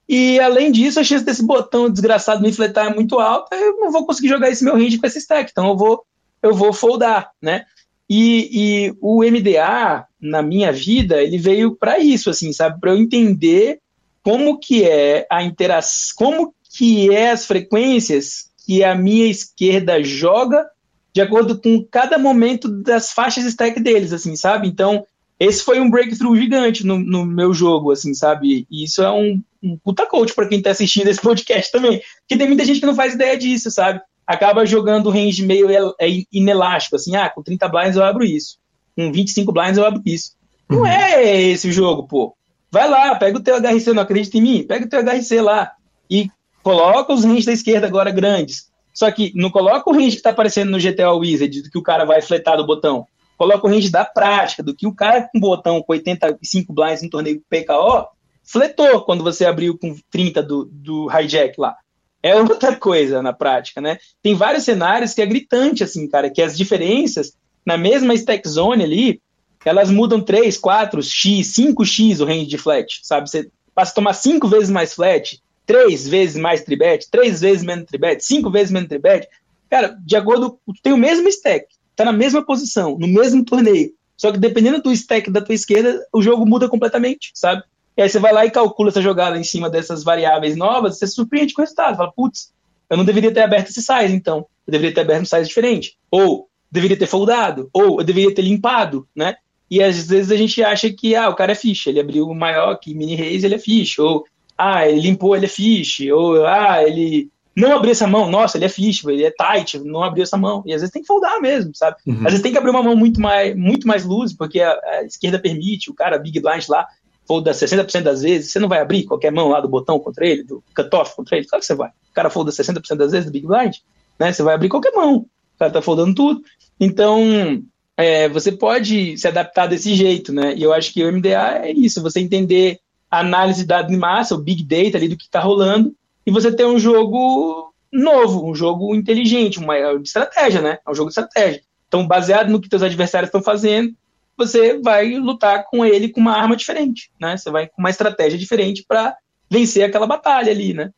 E além disso, a chance desse botão desgraçado me infletar é muito alta, eu não vou conseguir jogar esse meu range com esse stack, então eu vou eu vou foldar, né? E, e o MDA, na minha vida, ele veio para isso, assim, sabe? Para eu entender como que é a interação, como que é as frequências que a minha esquerda joga de acordo com cada momento das faixas stack deles, assim, sabe? Então, esse foi um breakthrough gigante no, no meu jogo, assim, sabe? E isso é um, um puta coach para quem tá assistindo esse podcast também. Porque tem muita gente que não faz ideia disso, sabe? acaba jogando range meio é, inelástico, assim, ah, com 30 blinds eu abro isso, com 25 blinds eu abro isso. Não uhum. é esse o jogo, pô. Vai lá, pega o teu HRC, não acredita em mim? Pega o teu HRC lá e coloca os ranges da esquerda agora grandes. Só que não coloca o range que tá aparecendo no GTA Wizard, do que o cara vai fletar do botão. Coloca o range da prática, do que o cara com botão com 85 blinds no torneio PKO fletou quando você abriu com 30 do, do hijack lá. É outra coisa na prática, né? Tem vários cenários que é gritante, assim, cara, que as diferenças na mesma stack zone ali, elas mudam 3, 4, X, 5X o range de flat, sabe? Você passa a tomar 5 vezes mais flat, 3 vezes mais tribet, 3 vezes menos tribet, 5 vezes menos tribet. Cara, de acordo, tem o mesmo stack, tá na mesma posição, no mesmo torneio. Só que dependendo do stack da tua esquerda, o jogo muda completamente, sabe? E aí você vai lá e calcula essa jogada em cima dessas variáveis novas, você se surpreende com o resultado. Fala, putz, eu não deveria ter aberto esse size, então. Eu deveria ter aberto um size diferente. Ou deveria ter foldado. Ou eu deveria ter limpado, né? E às vezes a gente acha que, ah, o cara é fish, ele abriu maior que mini raise, ele é fish. Ou, ah, ele limpou, ele é fish. Ou, ah, ele não abriu essa mão, nossa, ele é fish, ele é tight, não abriu essa mão. E às vezes tem que foldar mesmo, sabe? Uhum. Às vezes tem que abrir uma mão muito mais, muito mais luz, porque a, a esquerda permite, o cara, big blind lá, folda 60% das vezes, você não vai abrir qualquer mão lá do botão contra ele, do cutoff contra ele, claro que você vai. O cara folda 60% das vezes do big blind, né? Você vai abrir qualquer mão, o cara tá foldando tudo. Então, é, você pode se adaptar desse jeito, né? E eu acho que o MDA é isso, você entender análise de dados em massa, o big data ali do que está rolando, e você ter um jogo novo, um jogo inteligente, uma de estratégia, né? É um jogo de estratégia. Então, baseado no que seus adversários estão fazendo, você vai lutar com ele com uma arma diferente, né? Você vai com uma estratégia diferente para vencer aquela batalha ali, né?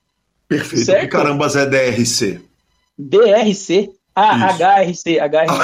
Perfeito. Certo? Que carambas é DRC? DRC? Ah, HRC, HRC.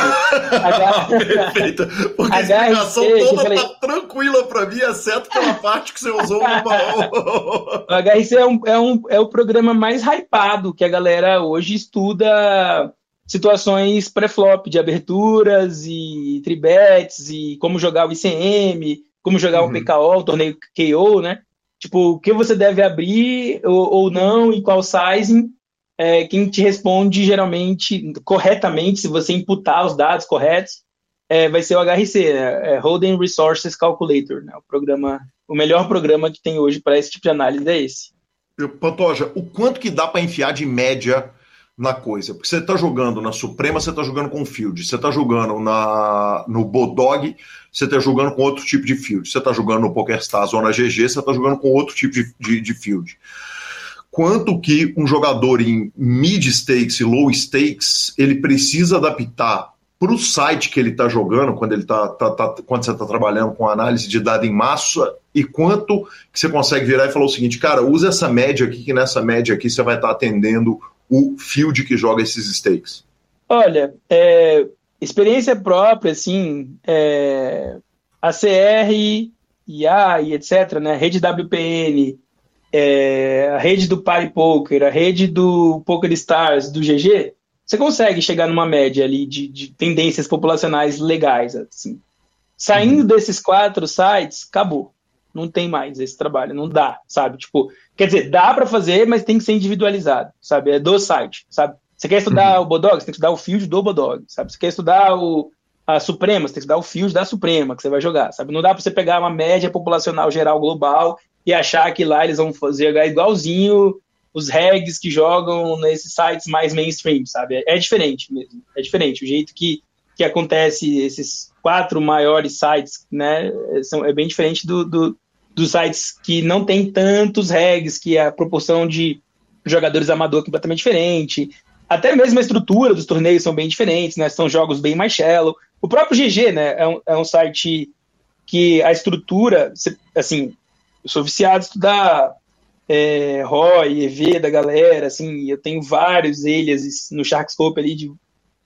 Perfeito. Porque a explicação toda falei... tá tranquila para mim, exceto pela parte que você usou no O HRC é, um, é, um, é o programa mais hypado que a galera hoje estuda situações pré-flop de aberturas e tribets e como jogar o ICM, como jogar uhum. o PKO, o torneio KO, né? Tipo, o que você deve abrir ou, ou não e qual sizing. É, quem te responde geralmente corretamente, se você imputar os dados corretos, é, vai ser o HRC, né? é Holding Resources Calculator, né? o programa, o melhor programa que tem hoje para esse tipo de análise é esse. Pantoja, o quanto que dá para enfiar de média na coisa. Porque você está jogando na Suprema, você está jogando com field. Você está jogando na, no Bodog, você está jogando com outro tipo de field. Você está jogando no PokerStars ou na GG, você está jogando com outro tipo de, de, de field. Quanto que um jogador em mid stakes e low stakes ele precisa adaptar para o site que ele está jogando, quando ele tá, tá, tá quando você está trabalhando com análise de dado em massa, e quanto que você consegue virar e falar o seguinte, cara, usa essa média aqui, que nessa média aqui você vai estar tá atendendo o field que joga esses stakes? Olha, é, experiência própria, assim, é, a CR, IA e etc., né, rede WPN, é, a rede do Party Poker, a rede do Poker Stars, do GG, você consegue chegar numa média ali de, de tendências populacionais legais, assim. Saindo uhum. desses quatro sites, acabou. Não tem mais esse trabalho, não dá, sabe? Tipo, Quer dizer, dá para fazer, mas tem que ser individualizado, sabe? É do site, sabe? Você quer estudar uhum. o Bodog, você tem que estudar o field do Bodog, sabe? Você quer estudar o, a Suprema, você tem que estudar o field da Suprema que você vai jogar, sabe? Não dá para você pegar uma média populacional geral global e achar que lá eles vão fazer jogar igualzinho os regs que jogam nesses sites mais mainstream, sabe? É, é diferente mesmo, é diferente. O jeito que, que acontece esses quatro maiores sites, né, são, é bem diferente do, do dos sites que não tem tantos regs, que a proporção de jogadores amador é completamente diferente. Até mesmo a estrutura dos torneios são bem diferentes, né? São jogos bem mais shallow. O próprio GG, né? É um, é um site que a estrutura, assim, eu sou viciado em estudar é, ROI, EV da galera, assim, eu tenho vários aliases no Sharkscope ali de,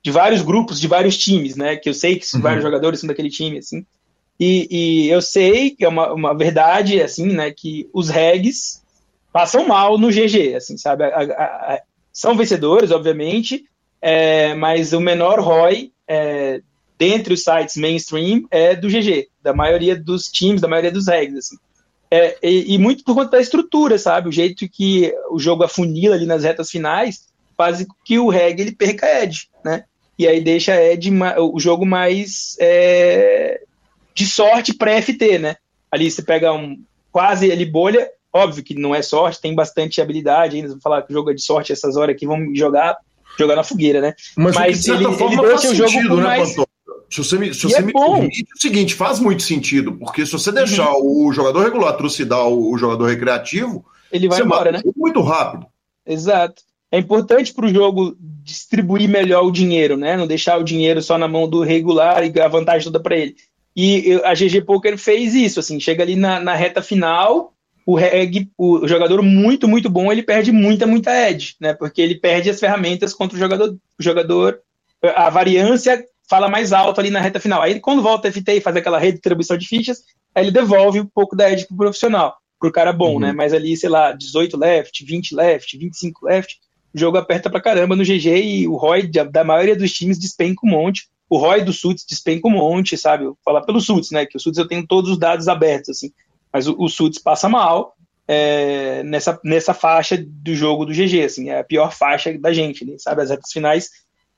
de vários grupos, de vários times, né? Que eu sei que uhum. vários jogadores são daquele time, assim. E, e, eu sei que é uma, uma verdade, assim, né, que os regs passam mal no GG, assim, sabe? A, a, a, são vencedores, obviamente, é, mas o menor ROI é, dentre os sites mainstream é do GG, da maioria dos times, da maioria dos regs, assim. É, e, e, muito por conta da estrutura, sabe? O jeito que o jogo afunila ali nas retas finais faz que o reg ele perca edge, né? E aí deixa edge, o jogo mais é, de sorte pré-FT, né? Ali você pega um quase ali bolha, óbvio que não é sorte, tem bastante habilidade ainda, vou falar que o jogo é de sorte essas horas aqui, vamos jogar jogar na fogueira, né? Mas, Mas ele, ele deixa o jogo sentido, né, mais... Se você me, se você é me permite, é o seguinte, faz muito sentido, porque se você deixar uhum. o jogador regular trucidar o, o jogador recreativo, ele vai embora, né? Muito rápido. Exato. É importante para o jogo distribuir melhor o dinheiro, né? Não deixar o dinheiro só na mão do regular e a vantagem toda para ele. E a GG Poker fez isso, assim, chega ali na, na reta final, o reg, o jogador muito, muito bom, ele perde muita, muita edge, né? Porque ele perde as ferramentas contra o jogador, o jogador a variância fala mais alto ali na reta final. Aí quando volta a FT e faz aquela redistribuição de fichas, aí ele devolve um pouco da edge pro profissional, pro cara bom, uhum. né? Mas ali, sei lá, 18 left, 20 left, 25 left, o jogo aperta pra caramba no GG e o ROI da maioria dos times despenca um monte. O ROI do Suits despenca um monte, sabe? Vou falar pelo Suits, né? Que o Suits eu tenho todos os dados abertos, assim. Mas o, o passa mal é, nessa, nessa faixa do jogo do GG, assim. É a pior faixa da gente, né? sabe? As retas finais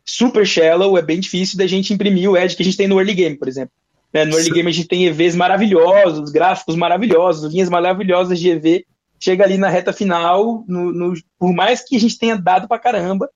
super shallow, é bem difícil da gente imprimir o edge que a gente tem no early game, por exemplo. Né? No early game a gente tem EVs maravilhosos, gráficos maravilhosos, linhas maravilhosas de EV. Chega ali na reta final, no, no, por mais que a gente tenha dado pra caramba,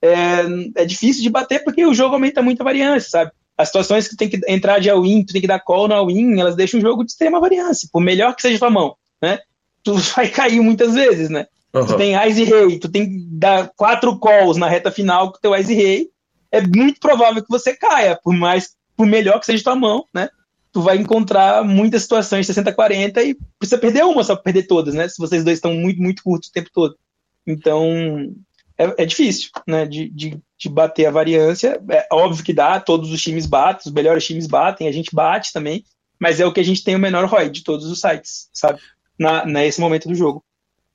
é, é, difícil de bater porque o jogo aumenta muita variância, sabe? As situações que tem que entrar de all-in, tu tem que dar call no all-in, elas deixam o jogo de extrema variância, por melhor que seja tua mão, né? Tu vai cair muitas vezes, né? Uhum. Tu tem Ice Rei, tu tem que dar quatro calls na reta final com o teu Ice Rei, é muito provável que você caia, por mais, por melhor que seja tua mão, né? Tu vai encontrar muitas situações 60-40 e precisa perder uma só pra perder todas, né? Se vocês dois estão muito, muito curtos o tempo todo. Então, é, é difícil, né? De, de, de, bater a variância. É óbvio que dá, todos os times batem, os melhores times batem, a gente bate também, mas é o que a gente tem o menor ROI de todos os sites, sabe? Na, nesse momento do jogo.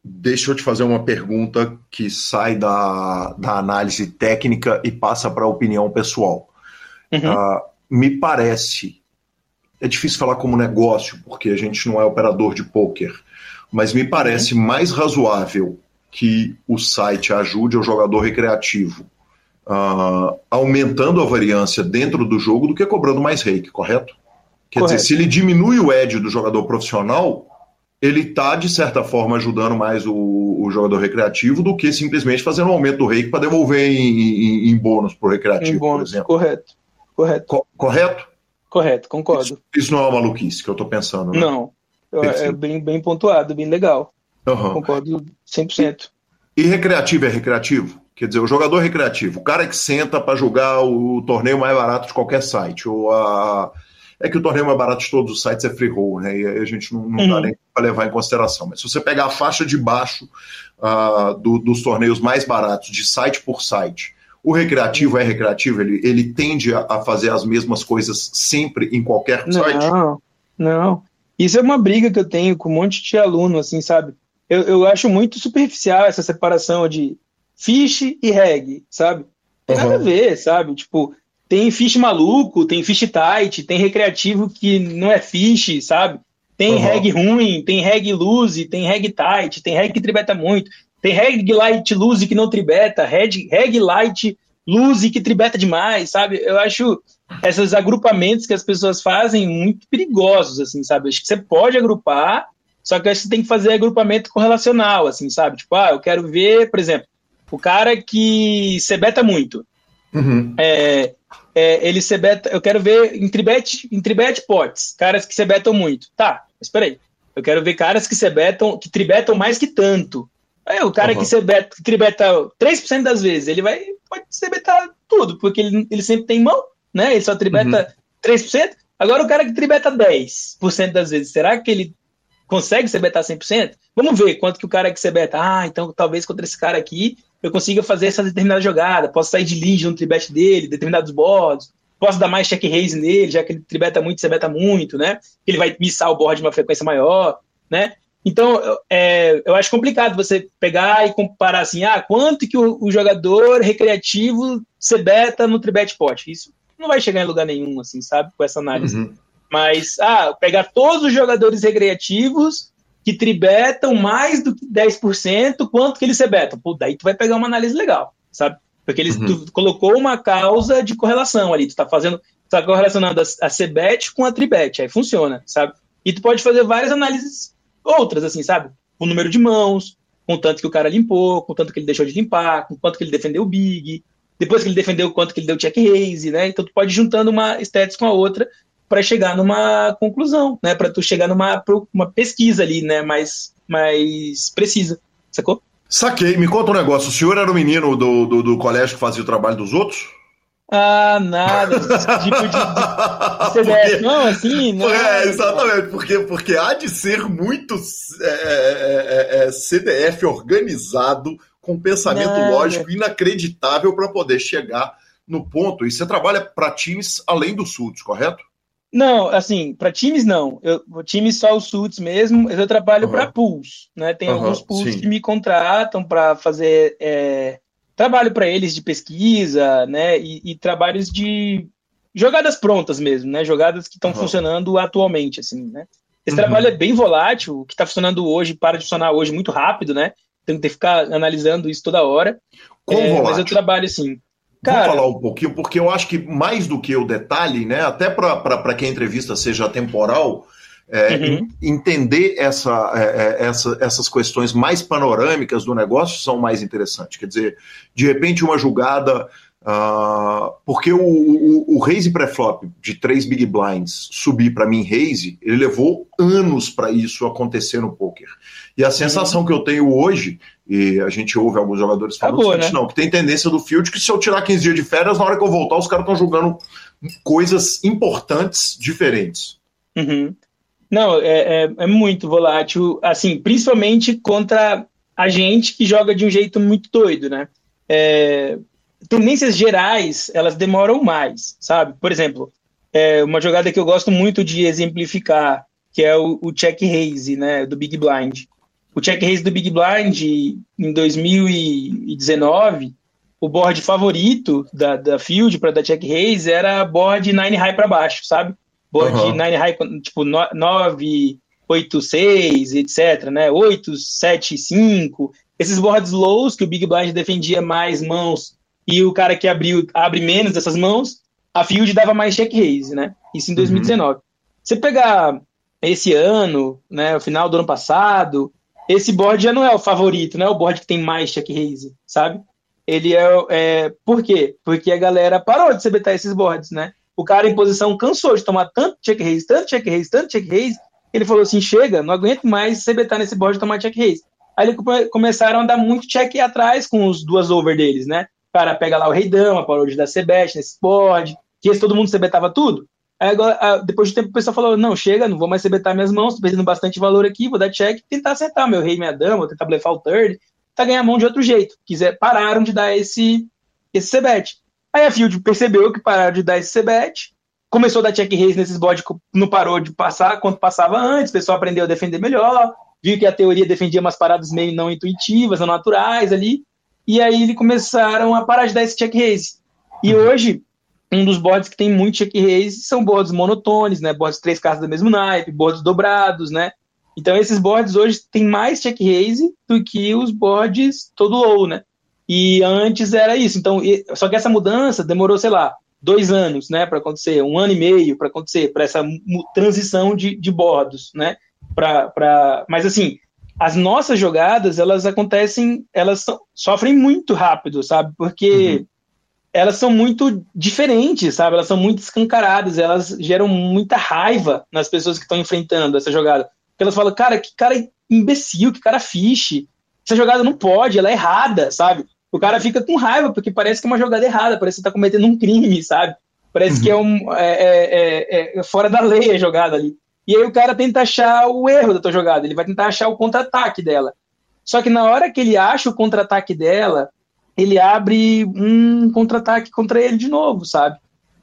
Deixa eu te fazer uma pergunta que sai da, da análise técnica e passa para a opinião pessoal. Uhum. Uh, me parece, é difícil falar como negócio, porque a gente não é operador de poker, mas me parece uhum. mais razoável que o site ajude o jogador recreativo, uh, aumentando a variância dentro do jogo do que cobrando mais rake, correto? Quer correto. dizer, se ele diminui o edge do jogador profissional, ele está, de certa forma, ajudando mais o, o, jogador recreativo do que simplesmente fazendo um aumento do reiki para devolver em, em, em bônus para o recreativo, bônus, por exemplo. Correto. Correto. Co correto? Correto, concordo. Isso, isso, não é uma maluquice que eu estou pensando, né? Não. É bem, bem pontuado, bem legal. Uhum. Concordo 100%. E, e recreativo é recreativo? Quer dizer, o jogador recreativo, o cara que senta para jogar o torneio mais barato de qualquer site, ou a é que o torneio mais barato de todos os sites é free roll, né? E a gente não, não uhum. dá nem para levar em consideração. Mas se você pegar a faixa de baixo uh, do, dos torneios mais baratos, de site por site, o recreativo é recreativo, ele, ele tende a, a fazer as mesmas coisas sempre em qualquer não, site? Não, não. Isso é uma briga que eu tenho com um monte de aluno, assim, sabe? Eu, eu acho muito superficial essa separação de fish e reg, sabe? Tem uhum. nada a ver, sabe? Tipo, tem fish maluco, tem fish tight, tem recreativo que não é fish, sabe? Tem uhum. reg ruim, tem reg loose, tem reg tight, tem reg que tribeta muito, tem reg light loose que não tribeta, reg, reg light loose que tribeta demais, sabe? Eu acho esses agrupamentos que as pessoas fazem muito perigosos, assim, sabe? Acho que você pode agrupar, só que acho que você tem que fazer agrupamento correlacional, assim, sabe? Tipo, ah, eu quero ver, por exemplo, o cara que se beta muito. Uhum. É, é, ele se beta, eu quero ver em tribet, em tribet pots, caras que se betam muito. Tá, espera aí. Eu quero ver caras que se betam, que tribetam mais que tanto. Aí, o cara uhum. que se beta, que tribeta 3% das vezes, ele vai pode se betar tudo, porque ele, ele sempre tem mão, né? Ele só tribeta uhum. 3%. Agora o cara que tribeta 10% das vezes, será que ele consegue se betar 100%? Vamos ver quanto que o cara que se beta. Ah, então talvez contra esse cara aqui eu consiga fazer essa determinada jogada, posso sair de lead no tribet dele, determinados boards, posso dar mais check raise nele, já que ele tribeta muito, você beta muito, né? Ele vai missar o board de uma frequência maior, né? Então, é, eu acho complicado você pegar e comparar assim, ah, quanto que o, o jogador recreativo se beta no tribet pot. Isso não vai chegar em lugar nenhum, assim, sabe? Com essa análise. Uhum. Mas, ah, pegar todos os jogadores recreativos que tribetam mais do que 10%, quanto que eles rebetam? Pô, daí tu vai pegar uma análise legal, sabe? Porque eles uhum. colocou uma causa de correlação ali, tu tá fazendo tá correlacionando a, a CBET com a TriBet, aí funciona, sabe? E tu pode fazer várias análises outras, assim, sabe? O número de mãos, com tanto que o cara limpou, com tanto que ele deixou de limpar, com quanto que ele defendeu o big, depois que ele defendeu, quanto que ele deu check raise, né? Então tu pode ir juntando uma stats com a outra para chegar numa conclusão, né? Para tu chegar numa uma pesquisa ali, né? Mais, mais precisa, sacou? Saquei. Me conta um negócio. O senhor era o menino do, do, do colégio que fazia o trabalho dos outros? Ah, nada, tipo de, de CDF, porque, não, assim, não. É, exatamente, porque, porque há de ser muito é, é, é, é CDF organizado, com pensamento nada. lógico inacreditável para poder chegar no ponto. E você trabalha para times além do SUDS, correto? Não, assim, para times não. Eu, times só os SUDS mesmo, eu trabalho uhum. para pools, né? Tem uhum, alguns pools sim. que me contratam para fazer é, trabalho para eles de pesquisa, né? E, e, trabalhos de jogadas prontas mesmo, né? Jogadas que estão uhum. funcionando atualmente, assim, né? Esse uhum. trabalho é bem volátil, o que está funcionando hoje para de funcionar hoje muito rápido, né? Tem que ficar analisando isso toda hora. Como é, volátil? Mas eu trabalho assim. Cara, Vou falar um pouquinho, porque eu acho que mais do que o detalhe, né? Até para que a entrevista seja temporal, é, uhum. entender essa, é, é, essa, essas questões mais panorâmicas do negócio são mais interessantes. Quer dizer, de repente, uma julgada. Uh, porque o, o, o raise pré-flop de três big blinds subir para mim raise, ele levou anos para isso acontecer no poker. E a sensação que eu tenho hoje, e a gente ouve alguns jogadores falando Acabou, né? não, que tem tendência do field que se eu tirar 15 dias de férias, na hora que eu voltar, os caras estão jogando coisas importantes diferentes. Uhum. Não, é, é, é, muito volátil, assim, principalmente contra a gente que joga de um jeito muito doido, né? É, tendências gerais, elas demoram mais, sabe? Por exemplo, é, uma jogada que eu gosto muito de exemplificar, que é o, o check raise, né, do Big Blind. O check raise do Big Blind, em 2019, o board favorito da, da Field para dar check raise era board 9 high para baixo, sabe? board uhum. nine high, tipo 9, 8, 6, etc, né? 8, 7, 5. Esses boards lows que o Big Blind defendia mais mãos e o cara que abriu abre menos dessas mãos, a Field dava mais check raise, né? Isso em 2019. Uhum. Você pegar esse ano, né, o final do ano passado, esse board já não é o favorito, não é o board que tem mais check raise, sabe? Ele é, é por quê? Porque a galera parou de CBT esses boards, né? o cara em posição cansou de tomar tanto check raise, tanto check raise, tanto check raise, ele falou assim: chega, não aguento mais você betar nesse board e tomar check raise. Aí eles começaram a dar muito check atrás com os duas over deles, né? O cara pega lá o Rei Dama, parou de dar CBET nesse board, que esse todo mundo CBetava tudo. Aí agora, depois de tempo, o pessoal falou: não, chega, não vou mais CBetar minhas mãos, tô perdendo bastante valor aqui, vou dar check e tentar acertar meu rei, minha dama, vou tentar blefar o third, tá ganhar a mão de outro jeito. Quiser, pararam de dar esse, esse CBET. Aí a Field percebeu que pararam de dar esse CBET, começou a dar check raise nesses bodes, não parou de passar quanto passava antes, o pessoal aprendeu a defender melhor, viu que a teoria defendia umas paradas meio não intuitivas, não naturais ali, e aí eles começaram a parar de dar esse check raise. E uhum. hoje, um dos boards que tem muito check raise são boards monotones, né? Boards três casas do mesmo naipe, boards dobrados, né? Então esses boards hoje têm mais check raise do que os boards todo low, né? E antes era isso. Então, só que essa mudança demorou, sei lá, dois anos, né, para acontecer, um ano e meio para acontecer, para essa transição de, de bordos, né? Pra, pra... Mas assim, as nossas jogadas, elas acontecem, elas sofrem muito rápido, sabe? Porque uhum. Elas são muito diferentes, sabe? Elas são muito escancaradas, elas geram muita raiva nas pessoas que estão enfrentando essa jogada. Porque elas falam, cara, que cara imbecil, que cara fiche. Essa jogada não pode, ela é errada, sabe? o cara fica com raiva, porque parece que é uma jogada errada, parece que tá cometendo um crime, sabe? Parece uhum. que é, um, é, é, é, fora da lei a jogada ali. E aí o cara tenta achar o erro da tua jogada, ele vai tentar achar o contra-ataque dela. Só que na hora que ele acha o contra-ataque dela, ele abre um contra-ataque contra ele de novo, sabe?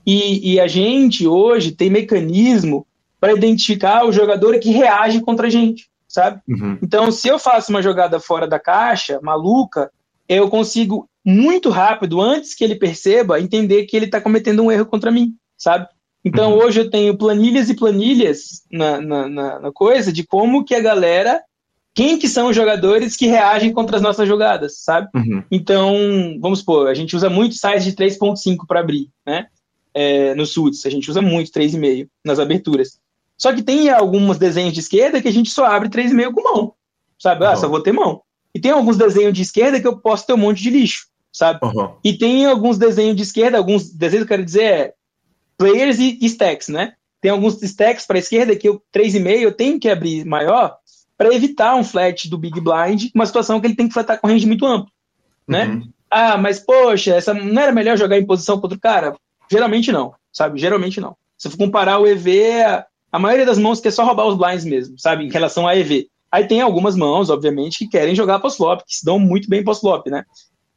E, e a gente hoje tem mecanismo para identificar o jogador que reage contra a gente, sabe? Uhum. Então, se eu faço uma jogada fora da caixa, maluca, eu consigo muito rápido, antes que ele perceba, entender que ele está cometendo um erro contra mim, sabe? Então uhum. hoje eu tenho planilhas e planilhas na, na, na, na, coisa de como que a galera, quem que são os jogadores que reagem contra as nossas jogadas, sabe? Uhum. Então, vamos supor, a gente usa muito size de 3.5 para abrir, né? é, nos suits, a gente usa muito 3,5 nas aberturas. Só que tem alguns desenhos de esquerda que a gente só abre 3,5 com mão, sabe? Ah, uhum. só vou ter mão. E tem alguns desenhos de esquerda que eu posso ter um monte de lixo, sabe? Uhum. E tem alguns desenhos de esquerda, alguns desenhos que eu quero dizer é players e stacks, né? Tem alguns stacks para esquerda que eu 3,5 eu tenho que abrir maior para evitar um flat do Big Blind, uma situação que ele tem que flatar com range muito amplo, né? Uhum. Ah, mas poxa, essa não era melhor jogar em posição contra o cara? Geralmente não, sabe? Geralmente não. Se for comparar o EV, a, a maioria das mãos quer só roubar os blinds mesmo, sabe? Em relação a EV. Aí tem algumas mãos, obviamente, que querem jogar post-flop, que se dão muito bem post-flop, né?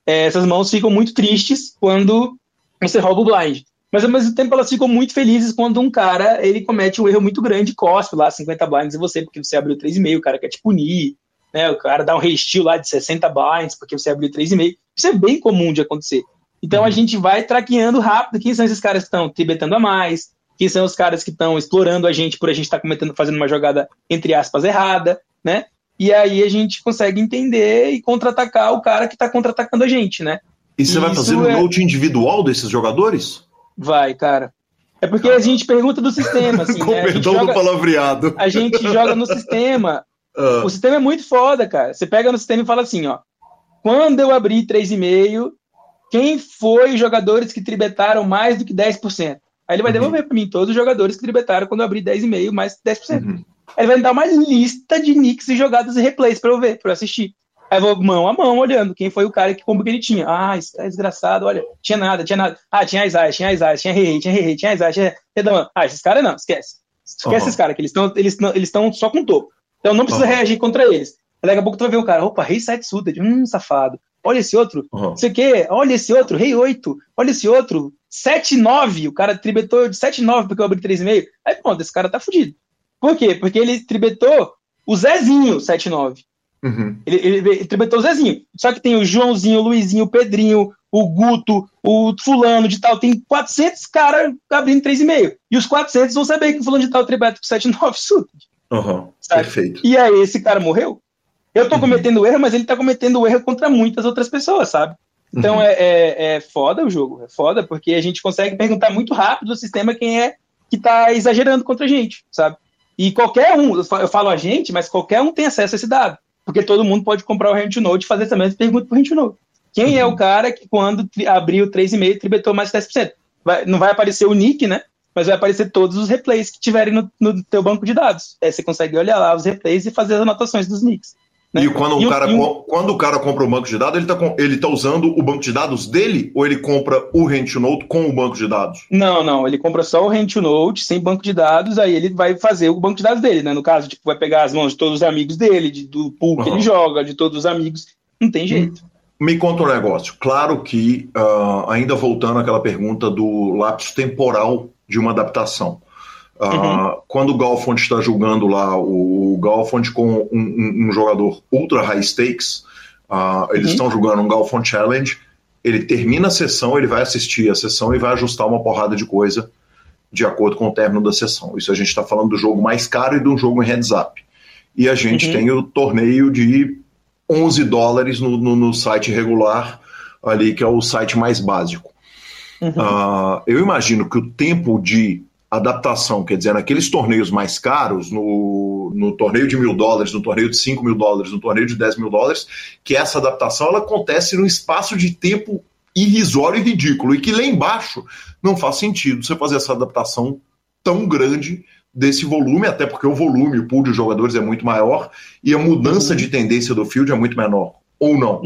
É, essas mãos ficam muito tristes quando você rouba o blind. Mas ao mesmo tempo elas ficam muito felizes quando um cara ele comete um erro muito grande, cospe lá 50 blinds em você, porque você abriu 3,5, o cara quer te punir, né? O cara dá um resteel lá de 60 blinds porque você abriu 3,5. Isso é bem comum de acontecer. Então a uhum. gente vai traqueando rápido quem são esses caras que estão tribetando a mais, quem são os caras que estão explorando a gente por a gente estar tá cometendo, fazendo uma jogada, entre aspas, errada, né? E aí a gente consegue entender e contra-atacar o cara que está contra-atacando a gente, né? E você vai fazer um é... note individual desses jogadores? Vai, cara. É porque a gente pergunta do sistema, assim, Com né? perdão joga, do palavreado. A gente joga no sistema. Uh. O sistema é muito foda, cara. Você pega no sistema e fala assim, ó. Quando eu abri 3,5, quem foi os jogadores que tribetaram mais do que 10%? Aí ele vai uhum. devolver para mim todos os jogadores que tribetaram quando eu abri 10,5 mais 10%. Uhum. Aí ele vai me dar uma lista de nicks e jogadas e replays para eu ver, para eu assistir. Aí eu vou mão a mão olhando quem foi o cara que como que ele tinha. Ah, esse cara é desgraçado, olha, tinha nada, tinha nada. Ah, tinha Isaiah, tinha Isaiah, tinha Rei, tinha Rei, tinha Isaiah, tinha Redão. Ah, esses caras não, esquece. Esquece uhum. esses caras, que eles estão eles eles só com topo. Então não precisa uhum. reagir contra eles. Daqui a pouco tu vai ver um cara, opa, Rei 7 suited, hum, safado. Olha esse outro, uhum. não sei o quê, olha esse outro, Rei 8, olha esse outro, 7-9, o cara tribetou de 7-9 porque eu abri 3,5. Aí pronto, esse cara tá fudido. Por quê? Porque ele tribetou o Zezinho 7-9. Uhum. Ele, ele, ele tribetou o Zezinho. Só que tem o Joãozinho, o Luizinho, o Pedrinho, o Guto, o fulano de tal. Tem 400 caras abrindo 3,5. E os 400 vão saber que o fulano de tal tribeta com 7,9 suit. Uhum. Perfeito. E aí esse cara morreu? Eu tô uhum. cometendo erro, mas ele tá cometendo erro contra muitas outras pessoas, sabe? Então uhum. é, é, é, foda o jogo, é foda, porque a gente consegue perguntar muito rápido no sistema quem é que tá exagerando contra a gente, sabe? E qualquer um, eu falo a gente, mas qualquer um tem acesso a esse dado, porque todo mundo pode comprar o Rent Note e fazer essa pergunta pro Rent Note. Quem uhum. é o uhum. cara que quando abriu 3,5 tribetou mais de 10%? Vai, não vai aparecer o nick, né? Mas vai aparecer todos os replays que tiverem no, no teu banco de dados. Aí você consegue olhar lá os replays e fazer as anotações dos nicks. Né? E, quando, e o cara, o, quando o cara compra um banco de dados, ele está ele tá usando o banco de dados dele ou ele compra o Rent Note com o banco de dados? Não, não, ele compra só o Rent Note sem banco de dados, aí ele vai fazer o banco de dados dele, né? No caso, tipo, vai pegar as mãos de todos os amigos dele, de, do pool uhum. que ele joga, de todos os amigos. Não tem jeito. Me conta um negócio. Claro que, uh, ainda voltando àquela pergunta do lapso temporal de uma adaptação. Uhum. Uh, quando o Galfond está julgando lá o Galfond com um, um, um, jogador ultra high stakes, uh, eles uhum. estão jogando um Galfond Challenge, ele termina a sessão, ele vai assistir a sessão e vai ajustar uma porrada de coisa de acordo com o término da sessão. Isso a gente está falando do jogo mais caro e de um jogo em heads up. E a gente uhum. tem o torneio de 11 dólares no, no, no, site regular, ali que é o site mais básico. Uh, eu imagino que o tempo de adaptação, quer dizer, naqueles torneios mais caros, no, no torneio de mil dólares, no torneio de cinco mil dólares, no torneio de dez mil dólares, que essa adaptação ela acontece num espaço de tempo irrisório e ridículo, e que lá embaixo não faz sentido você fazer essa adaptação tão grande desse volume, até porque o volume, o pool de jogadores é muito maior e a mudança de tendência do field é muito menor, ou não?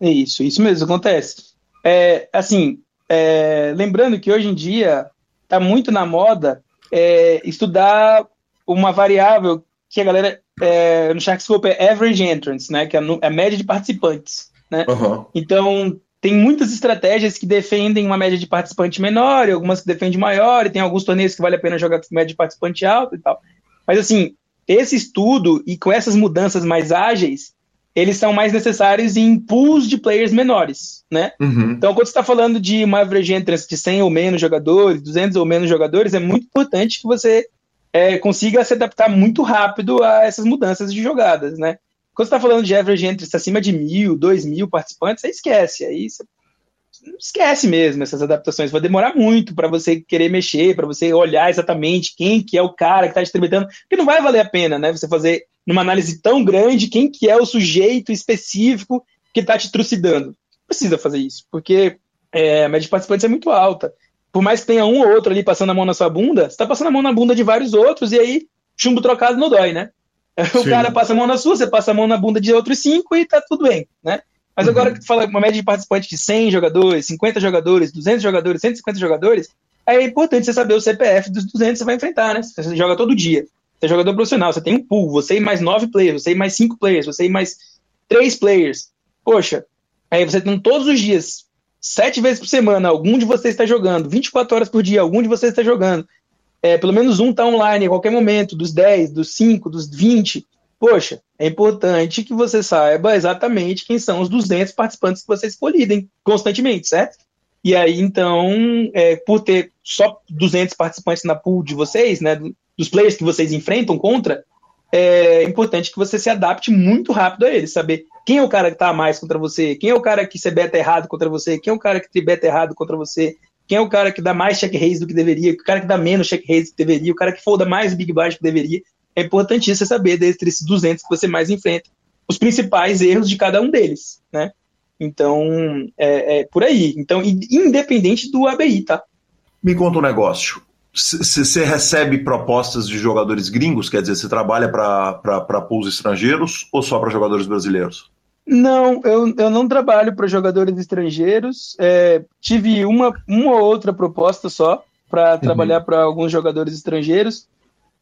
Isso, isso mesmo acontece. É, assim, é, lembrando que hoje em dia está muito na moda é, estudar uma variável que a galera é, no Sharkscope é average entrance, né, que é a, é a média de participantes, né? Uhum. Então tem muitas estratégias que defendem uma média de participante menor, e algumas que defendem maior, e tem alguns torneios que vale a pena jogar com média de participante alta e tal. Mas assim, esse estudo e com essas mudanças mais ágeis, eles são mais necessários em pools de players menores, né? Uhum. Então, quando você está falando de uma average entrance de 100 ou menos jogadores, 200 ou menos jogadores, é muito importante que você é, consiga se adaptar muito rápido a essas mudanças de jogadas, né? Quando você está falando de average entrance acima de mil, dois mil participantes, você esquece. Aí você esquece mesmo essas adaptações. Vai demorar muito para você querer mexer, para você olhar exatamente quem que é o cara que está distributando, porque não vai valer a pena, né? Você fazer numa análise tão grande quem que é o sujeito específico que está te trucidando. Precisa fazer isso, porque é, a média de participantes é muito alta. Por mais que tenha um ou outro ali passando a mão na sua bunda, você está passando a mão na bunda de vários outros, e aí chumbo trocado não dói, né? O Sim. cara passa a mão na sua, você passa a mão na bunda de outros cinco e tá tudo bem, né? Mas uhum. agora que tu fala uma média de participantes de 100 jogadores, 50 jogadores, 200 jogadores, 150 jogadores, é importante você saber o CPF dos 200 que você vai enfrentar, né? Você joga todo dia. Você é jogador profissional, você tem um pool, você e mais 9 players, você e mais 5 players, você e mais 3 players. Poxa, aí você tem todos os dias, 7 vezes por semana, algum de vocês está jogando, 24 horas por dia, algum de vocês está jogando. É, pelo menos um está online a qualquer momento, dos 10, dos 5, dos 20. Poxa, é importante que você saiba exatamente quem são os 200 participantes que vocês colidem constantemente, certo? E aí, então, é, por ter só 200 participantes na pool de vocês, né, dos players que vocês enfrentam contra, é importante que você se adapte muito rápido a eles, saber quem é o cara que tá mais contra você, quem é o cara que se beta errado contra você, quem é o cara que te beta errado contra você, quem é o cara que dá mais check raise do que deveria, o cara que dá menos check raise do que deveria, o cara que folda mais big blind do que deveria é importantíssimo saber desde esses 200 que você mais enfrenta, os principais erros de cada um deles, né? Então, é, é por aí. Então, independente do ABI, tá? Me conta um negócio. Você recebe propostas de jogadores gringos? Quer dizer, você trabalha para pools estrangeiros ou só para jogadores brasileiros? Não, eu, eu não trabalho para jogadores estrangeiros. É, tive uma, uma ou outra proposta só para uhum. trabalhar para alguns jogadores estrangeiros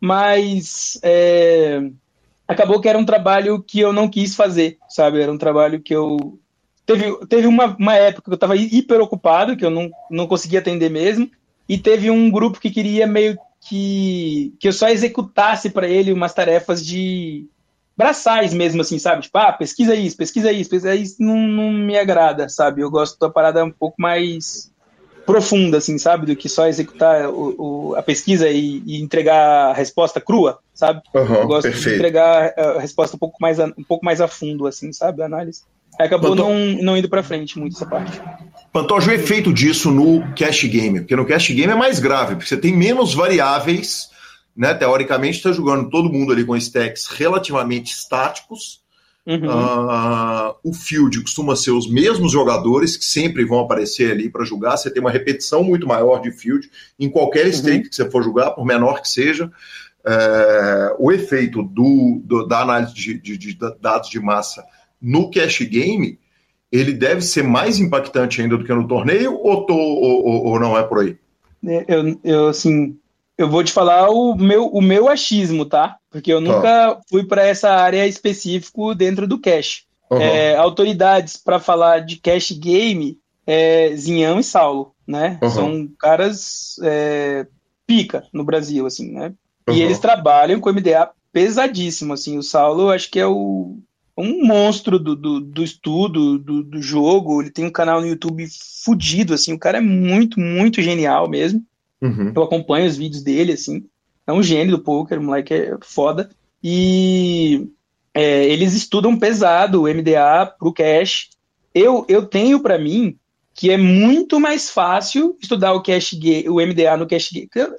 mas é, acabou que era um trabalho que eu não quis fazer, sabe? Era um trabalho que eu. Teve, teve uma, uma época que eu estava hiper ocupado, que eu não, não conseguia atender mesmo, e teve um grupo que queria meio que, que eu só executasse para ele umas tarefas de braçais mesmo, assim, sabe? Tipo, ah, pesquisa isso, pesquisa isso, pesquisa isso, não, não me agrada, sabe? Eu gosto da parada um pouco mais profunda, assim, sabe? Do que só executar o, o, a pesquisa e, e, entregar a resposta crua, sabe? Uhum, eu gosto perfeito. de entregar a resposta um pouco mais a, um pouco mais a fundo, assim, sabe? A análise. Acabou Panto... não, não indo para frente muito essa parte. Pantoja, o efeito disso no cash game, porque no cash game é mais grave, porque você tem menos variáveis, né? Teoricamente, está jogando todo mundo ali com stacks relativamente estáticos, Uhum. Uh, o field costuma ser os mesmos jogadores que sempre vão aparecer ali para jogar. Você tem uma repetição muito maior de field em qualquer uhum. stake que você for jogar, por menor que seja. É, o efeito do, do da análise de, de, de, dados de massa no cash game ele deve ser mais impactante ainda do que no torneio ou, tô, ou, ou, ou não é por aí? É, eu, eu assim, eu vou te falar o meu, o meu achismo, tá? Porque eu nunca tá. fui para essa área específico dentro do cash. Uhum. É, autoridades para falar de cash game é Zinhão e Saulo, né? Uhum. São caras é, pica no Brasil, assim, né? Uhum. E eles trabalham com MDA pesadíssimo, assim. O Saulo, acho que é o, um monstro do, do, do estudo, do, do, jogo. Ele tem um canal no YouTube fudido, assim. O cara é muito, muito genial mesmo. Uhum. Eu acompanho os vídeos dele, assim. É um gênio do poker, o moleque é foda. E é, eles estudam pesado o MDA pro cash. Eu, eu tenho para mim que é muito mais fácil estudar o cash o MDA no cash game. Eu,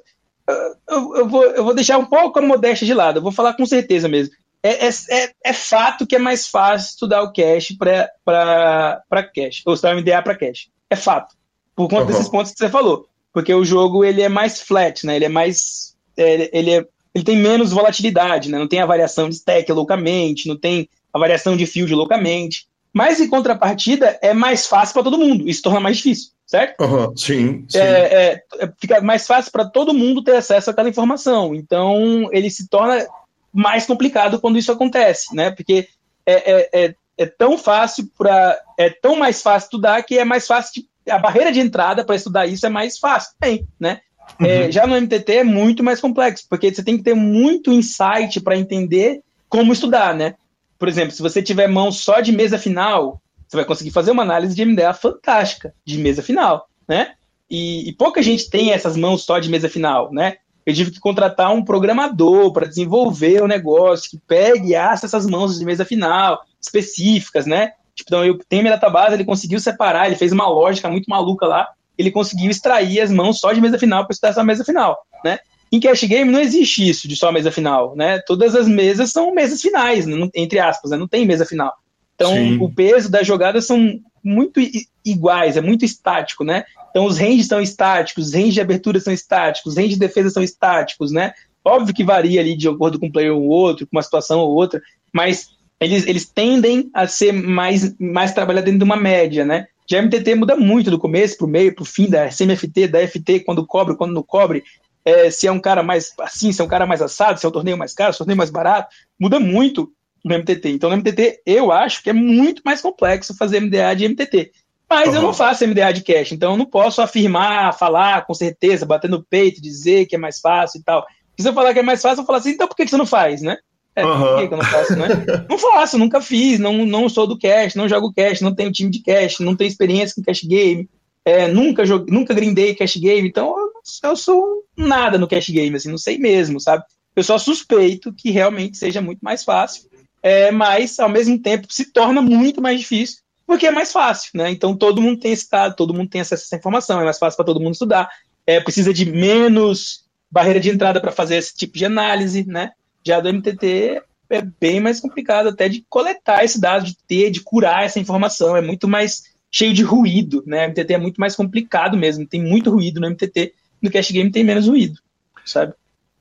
eu, eu, vou, eu vou deixar um pouco a modéstia de lado, eu vou falar com certeza mesmo. É, é, é, é fato que é mais fácil estudar o cash para cash, ou estudar o MDA para cash. É fato. Por conta uhum. desses pontos que você falou porque o jogo ele é mais flat, né? Ele é mais é, ele, é, ele tem menos volatilidade, né? Não tem a variação de stack loucamente, não tem a variação de field loucamente. Mas em contrapartida é mais fácil para todo mundo. Isso torna mais difícil, certo? Uhum, sim, sim. É, é, fica mais fácil para todo mundo ter acesso àquela informação. Então ele se torna mais complicado quando isso acontece, né? Porque é, é, é, é tão fácil para é tão mais fácil estudar que é mais fácil de a barreira de entrada para estudar isso é mais fácil, tem, né? Uhum. É, já no MTT é muito mais complexo, porque você tem que ter muito insight para entender como estudar, né? Por exemplo, se você tiver mão só de mesa final, você vai conseguir fazer uma análise de MDA fantástica de mesa final, né? E, e pouca gente tem essas mãos só de mesa final, né? Eu tive que contratar um programador para desenvolver o negócio que pegue e aça essas mãos de mesa final específicas, né? Tipo, então eu tenho minha database, ele conseguiu separar, ele fez uma lógica muito maluca lá, ele conseguiu extrair as mãos só de mesa final para estudar essa mesa final, né? Em cash game não existe isso de só mesa final, né? Todas as mesas são mesas finais, entre aspas, né? não tem mesa final. Então, Sim. o peso das jogadas são muito iguais, é muito estático, né? Então, os ranges são estáticos, os ranges de abertura são estáticos, os ranges de defesa são estáticos, né? Óbvio que varia ali de acordo com um player ou outro, com uma situação ou outra, mas eles, eles tendem a ser mais, mais trabalhados dentro de uma média, né? Já MTT muda muito do começo para o meio, para o fim da CMFT, da FT, quando cobre, quando não cobre, é, se é um cara mais assim, se é um cara mais assado, se é um torneio mais caro, se é um torneio mais barato, muda muito no MTT. Então, no MTT, eu acho que é muito mais complexo fazer MDA de MTT. Mas uhum. eu não faço MDA de cash, então eu não posso afirmar, falar com certeza, bater no peito, dizer que é mais fácil e tal. se eu falar que é mais fácil, eu falo assim, então por que você não faz, né? É, uhum. por que eu não faço, né? não faço, nunca fiz, não, não sou do cash, não jogo cash, não tenho time de cash, não tenho experiência com cash game, é, nunca joguei, nunca grindei cash game, então eu, eu sou nada no cash game, assim, não sei mesmo, sabe? Eu só suspeito que realmente seja muito mais fácil é, mas ao mesmo tempo se torna muito mais difícil porque é mais fácil, né? Então todo mundo tem esse dado, todo mundo tem acesso a essa informação, é mais fácil para todo mundo estudar, é, precisa de menos barreira de entrada para fazer esse tipo de análise, né? Já do MTT é bem mais complicado até de coletar esse dado, de ter, de curar essa informação, é muito mais cheio de ruído, né? O MTT é muito mais complicado mesmo, tem muito ruído no MTT, no Cash Game tem menos ruído, sabe?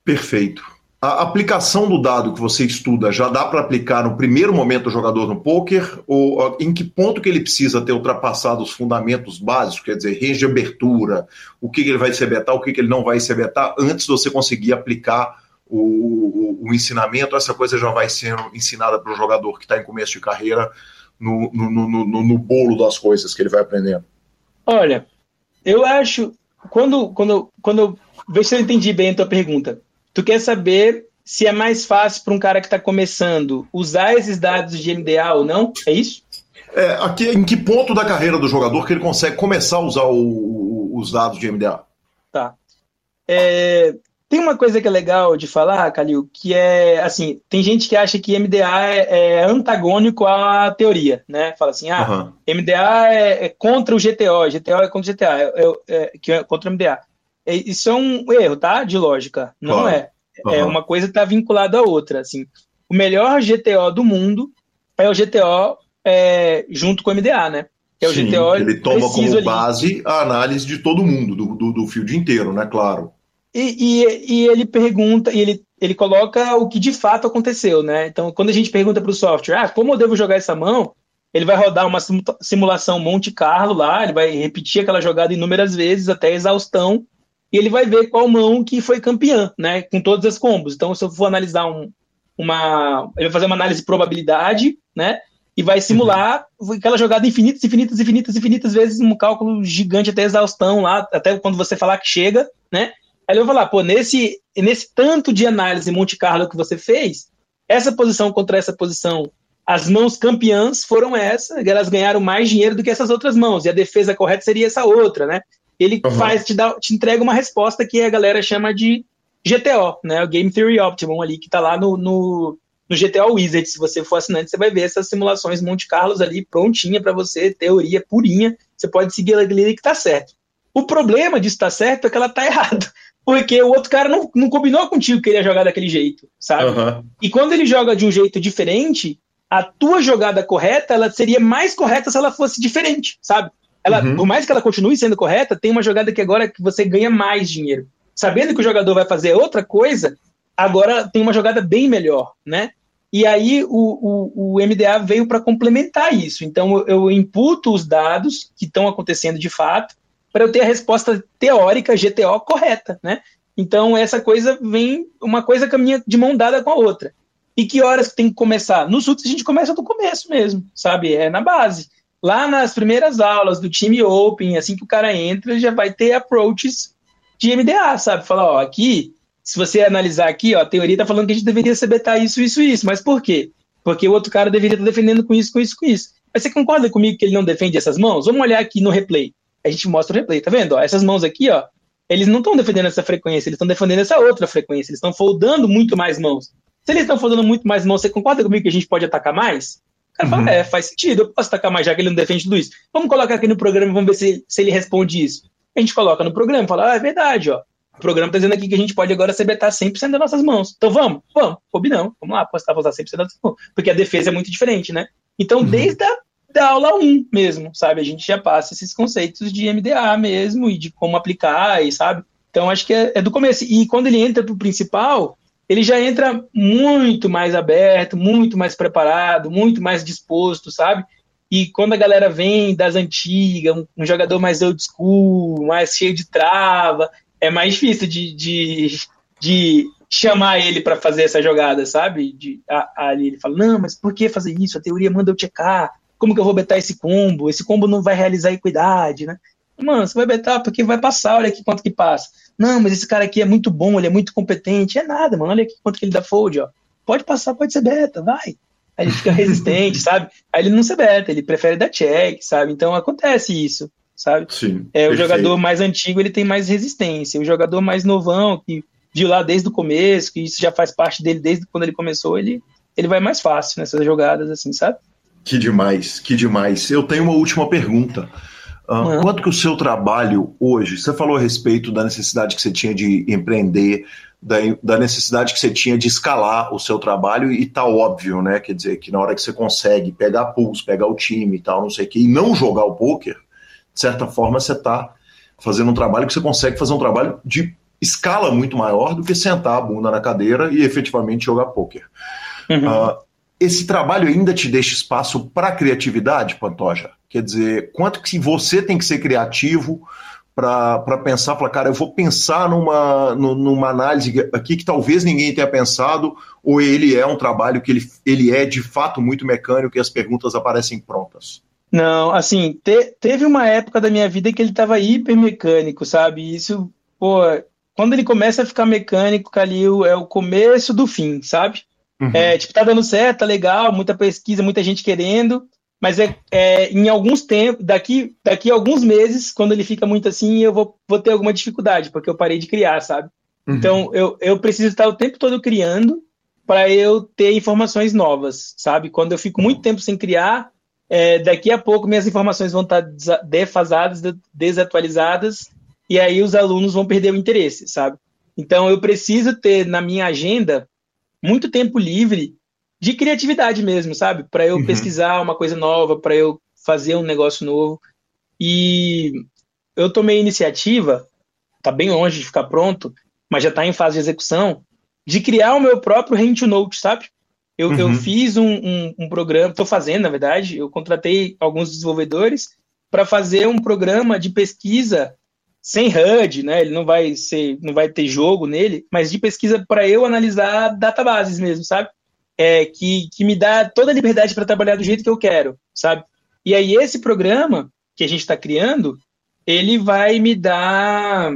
Perfeito. A aplicação do dado que você estuda já dá para aplicar no primeiro momento do jogador no poker? Ou em que ponto que ele precisa ter ultrapassado os fundamentos básicos, quer dizer, range de abertura, o que, que ele vai se betar, o que, que ele não vai se betar, antes de você conseguir aplicar o, o, o ensinamento? Essa coisa já vai sendo ensinada para o jogador que está em começo de carreira no, no, no, no, no bolo das coisas que ele vai aprendendo? Olha, eu acho. Quando, quando, quando. Vê se eu entendi bem a tua pergunta Tu quer saber se é mais fácil para um cara que está começando usar esses dados de MDA ou não? É isso? É, aqui, em que ponto da carreira do jogador que ele consegue começar a usar o, os dados de MDA? Tá. É, tem uma coisa que é legal de falar, Calil, que é assim, tem gente que acha que MDA é, é antagônico à teoria, né? Fala assim, ah, uhum. MDA é, é, contra o GTO, GTO é contra o GTA, é, é, é, que é contra o MDA. É, isso é um erro, tá? De lógica. Não é. É uma coisa está vinculada à outra. Assim, o melhor GTO do mundo é o GTO junto com o MDA, né? Que é o Sim, GTO ele toma como ali. base a análise de todo mundo, do, do, do field inteiro, né? Claro. E, e, e, ele pergunta, e ele, ele coloca o que de fato aconteceu, né? Então, quando a gente pergunta para o software, ah, como eu devo jogar essa mão? Ele vai rodar uma simulação Monte Carlo lá, ele vai repetir aquela jogada inúmeras vezes até exaustão e ele vai ver qual mão que foi campeã, né? Com todas as combos. Então, se eu for analisar um, uma. Ele vai fazer uma análise de probabilidade, né? E vai simular uhum. aquela jogada infinitas, infinitas, infinitas, infinitas vezes, um cálculo gigante até exaustão lá, até quando você falar que chega, né? Aí ele vai falar, pô, nesse, nesse tanto de análise Monte Carlo que você fez, essa posição contra essa posição, as mãos campeãs foram essa, elas ganharam mais dinheiro do que essas outras mãos, e a defesa correta seria essa outra, né? ele uhum. faz, te, dá, te entrega uma resposta que a galera chama de GTO, né? O Game Theory Optimum ali, que está lá no, no, no GTO Wizard. Se você for assinante, você vai ver essas simulações Monte Carlos ali prontinha para você, teoria purinha. Você pode seguir ela ali que tá certo. O problema disso tá certo é que ela tá errada. Porque o outro cara não, não combinou contigo que ele ia jogar daquele jeito, sabe? Uhum. E quando ele joga de um jeito diferente, a tua jogada correta, ela seria mais correta se ela fosse diferente, sabe? Ela, uhum. Por mais que ela continue sendo correta, tem uma jogada que agora que você ganha mais dinheiro. Sabendo que o jogador vai fazer outra coisa, agora tem uma jogada bem melhor, né? E aí o, o, o MDA veio para complementar isso. Então eu, eu imputo os dados que estão acontecendo de fato para eu ter a resposta teórica GTO correta, né? Então essa coisa vem, uma coisa caminha de mão dada com a outra. E que horas que tem que começar? Nos últimos a gente começa do começo mesmo, sabe? É na base lá nas primeiras aulas do time Open, assim que o cara entra, já vai ter approaches de MDA, sabe? Falar, ó, aqui, se você analisar aqui, ó, a teoria tá falando que a gente deveria betar isso, isso, isso. Mas por quê? Porque o outro cara deveria estar tá defendendo com isso, com isso, com isso. Mas você concorda comigo que ele não defende essas mãos? Vamos olhar aqui no replay. A gente mostra o replay, tá vendo? Ó, essas mãos aqui, ó, eles não estão defendendo essa frequência, eles estão defendendo essa outra frequência, eles estão foldando muito mais mãos. Se eles estão foldando muito mais mãos, você concorda comigo que a gente pode atacar mais? cara fala, uhum. é, faz sentido, eu posso tacar mais já que ele não defende tudo isso. Vamos colocar aqui no programa e vamos ver se, se ele responde isso. A gente coloca no programa e fala, ah, é verdade, ó. O programa tá dizendo aqui que a gente pode agora CBtar 100% das nossas mãos. Então vamos, vamos, combinamos, vamos lá, apostar, apostar 100% das nossas mãos. Porque a defesa é muito diferente, né? Então, uhum. desde a da aula 1 mesmo, sabe? A gente já passa esses conceitos de MDA mesmo e de como aplicar, e sabe? Então, acho que é, é do começo. E quando ele entra pro principal, ele já entra muito mais aberto, muito mais preparado, muito mais disposto, sabe? E quando a galera vem das antigas, um, um jogador mais old school, mais cheio de trava, é mais difícil de, de, de chamar ele para fazer essa jogada, sabe? De, ali ele fala, não, mas por que fazer isso? A teoria manda eu checar. Como que eu vou betar esse combo? Esse combo não vai realizar equidade, né? Mano, você vai betar porque vai passar, olha aqui quanto que passa. Não, mas esse cara aqui é muito bom, ele é muito competente. É nada, mano. Olha aqui quanto que ele dá fold, ó. Pode passar, pode ser beta, vai. Aí ele fica resistente, sabe? Aí ele não se beta, ele prefere dar check, sabe? Então acontece isso, sabe? Sim. É, o jogador mais antigo, ele tem mais resistência. O jogador mais novão, que viu lá desde o começo, que isso já faz parte dele desde quando ele começou, ele, ele vai mais fácil nessas jogadas, assim, sabe? Que demais, que demais. Eu tenho uma última pergunta. Uh, quanto que o seu trabalho hoje, você falou a respeito da necessidade que você tinha de empreender, da, da necessidade que você tinha de escalar o seu trabalho, e tá óbvio, né? Quer dizer, que na hora que você consegue pegar pulso, pegar o time e tal, não sei o que, e não jogar o poker, de certa forma você está fazendo um trabalho que você consegue fazer um trabalho de escala muito maior do que sentar a bunda na cadeira e efetivamente jogar poker. Uhum. Uh, esse trabalho ainda te deixa espaço para criatividade, Pantoja? Quer dizer, quanto que você tem que ser criativo para pensar, falar, cara, eu vou pensar numa, numa análise aqui que talvez ninguém tenha pensado, ou ele é um trabalho que ele, ele é de fato muito mecânico e as perguntas aparecem prontas? Não, assim, te, teve uma época da minha vida que ele estava hiper mecânico, sabe? Isso, pô, quando ele começa a ficar mecânico, Calil, é o começo do fim, sabe? Uhum. É, tipo, tá dando certo, tá legal, muita pesquisa, muita gente querendo, mas é, é, em alguns tempos, daqui, daqui a alguns meses, quando ele fica muito assim, eu vou, vou ter alguma dificuldade, porque eu parei de criar, sabe? Uhum. Então, eu, eu preciso estar o tempo todo criando para eu ter informações novas, sabe? Quando eu fico muito tempo sem criar, é, daqui a pouco minhas informações vão estar defasadas, desatualizadas, e aí os alunos vão perder o interesse, sabe? Então, eu preciso ter na minha agenda muito tempo livre de criatividade mesmo, sabe? Para eu uhum. pesquisar uma coisa nova, para eu fazer um negócio novo. E eu tomei a iniciativa, tá bem longe de ficar pronto, mas já está em fase de execução, de criar o meu próprio Hand Note, sabe? Eu, uhum. eu fiz um, um, um programa, estou fazendo, na verdade, eu contratei alguns desenvolvedores para fazer um programa de pesquisa sem HUD, né? Ele não vai ser, não vai ter jogo nele, mas de pesquisa para eu analisar databases mesmo, sabe? É, que, que me dá toda a liberdade para trabalhar do jeito que eu quero, sabe? E aí esse programa que a gente está criando, ele vai me dar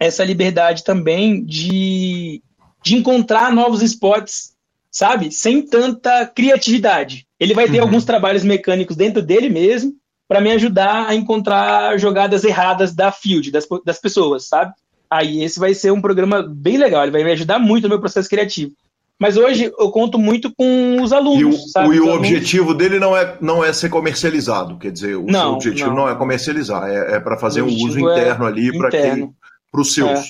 essa liberdade também de, de encontrar novos spots, sabe? Sem tanta criatividade. Ele vai ter uhum. alguns trabalhos mecânicos dentro dele mesmo, para me ajudar a encontrar jogadas erradas da field, das, das pessoas, sabe? Aí esse vai ser um programa bem legal, ele vai me ajudar muito no meu processo criativo. Mas hoje eu conto muito com os alunos. E o, sabe? O, e o objetivo dele não é, não é ser comercializado, quer dizer, o não, objetivo não. não. é comercializar, é, é para fazer um uso interno é ali para quem, para os seus. É,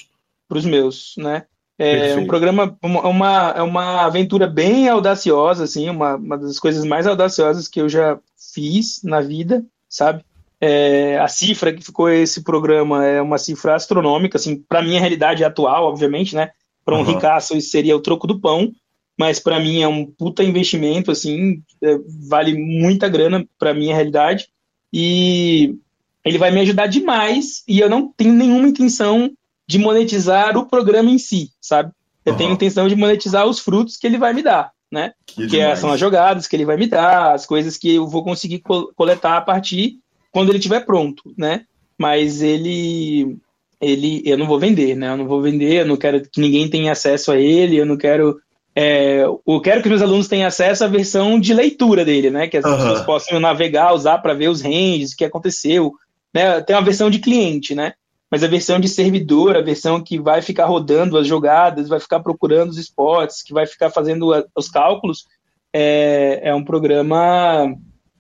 para os meus, né? É Perfeito. um programa, uma, é uma aventura bem audaciosa, assim, uma, uma das coisas mais audaciosas que eu já fiz na vida sabe? É, a cifra que ficou esse programa é uma cifra astronômica, assim, para minha realidade atual, obviamente, né? Para um uhum. ricaço isso seria o troco do pão, mas para mim é um puta investimento, assim, é, vale muita grana para minha realidade e ele vai me ajudar demais e eu não tenho nenhuma intenção de monetizar o programa em si, sabe? Eu uhum. tenho intenção de monetizar os frutos que ele vai me dar né? Que, que é, são as jogadas que ele vai me dar, as coisas que eu vou conseguir coletar a partir quando ele estiver pronto, né? Mas ele, ele, eu não vou vender, né? Eu não vou vender, eu não quero que ninguém tenha acesso a ele, eu não quero é, eu quero que meus alunos tenham acesso à versão de leitura dele, né? Que as uhum. pessoas possam navegar, usar para ver os ranges, o que aconteceu. Né? Tem uma versão de cliente, né? Mas a versão de servidor, a versão que vai ficar rodando as jogadas, vai ficar procurando os spots, que vai ficar fazendo a, os cálculos, é, é um programa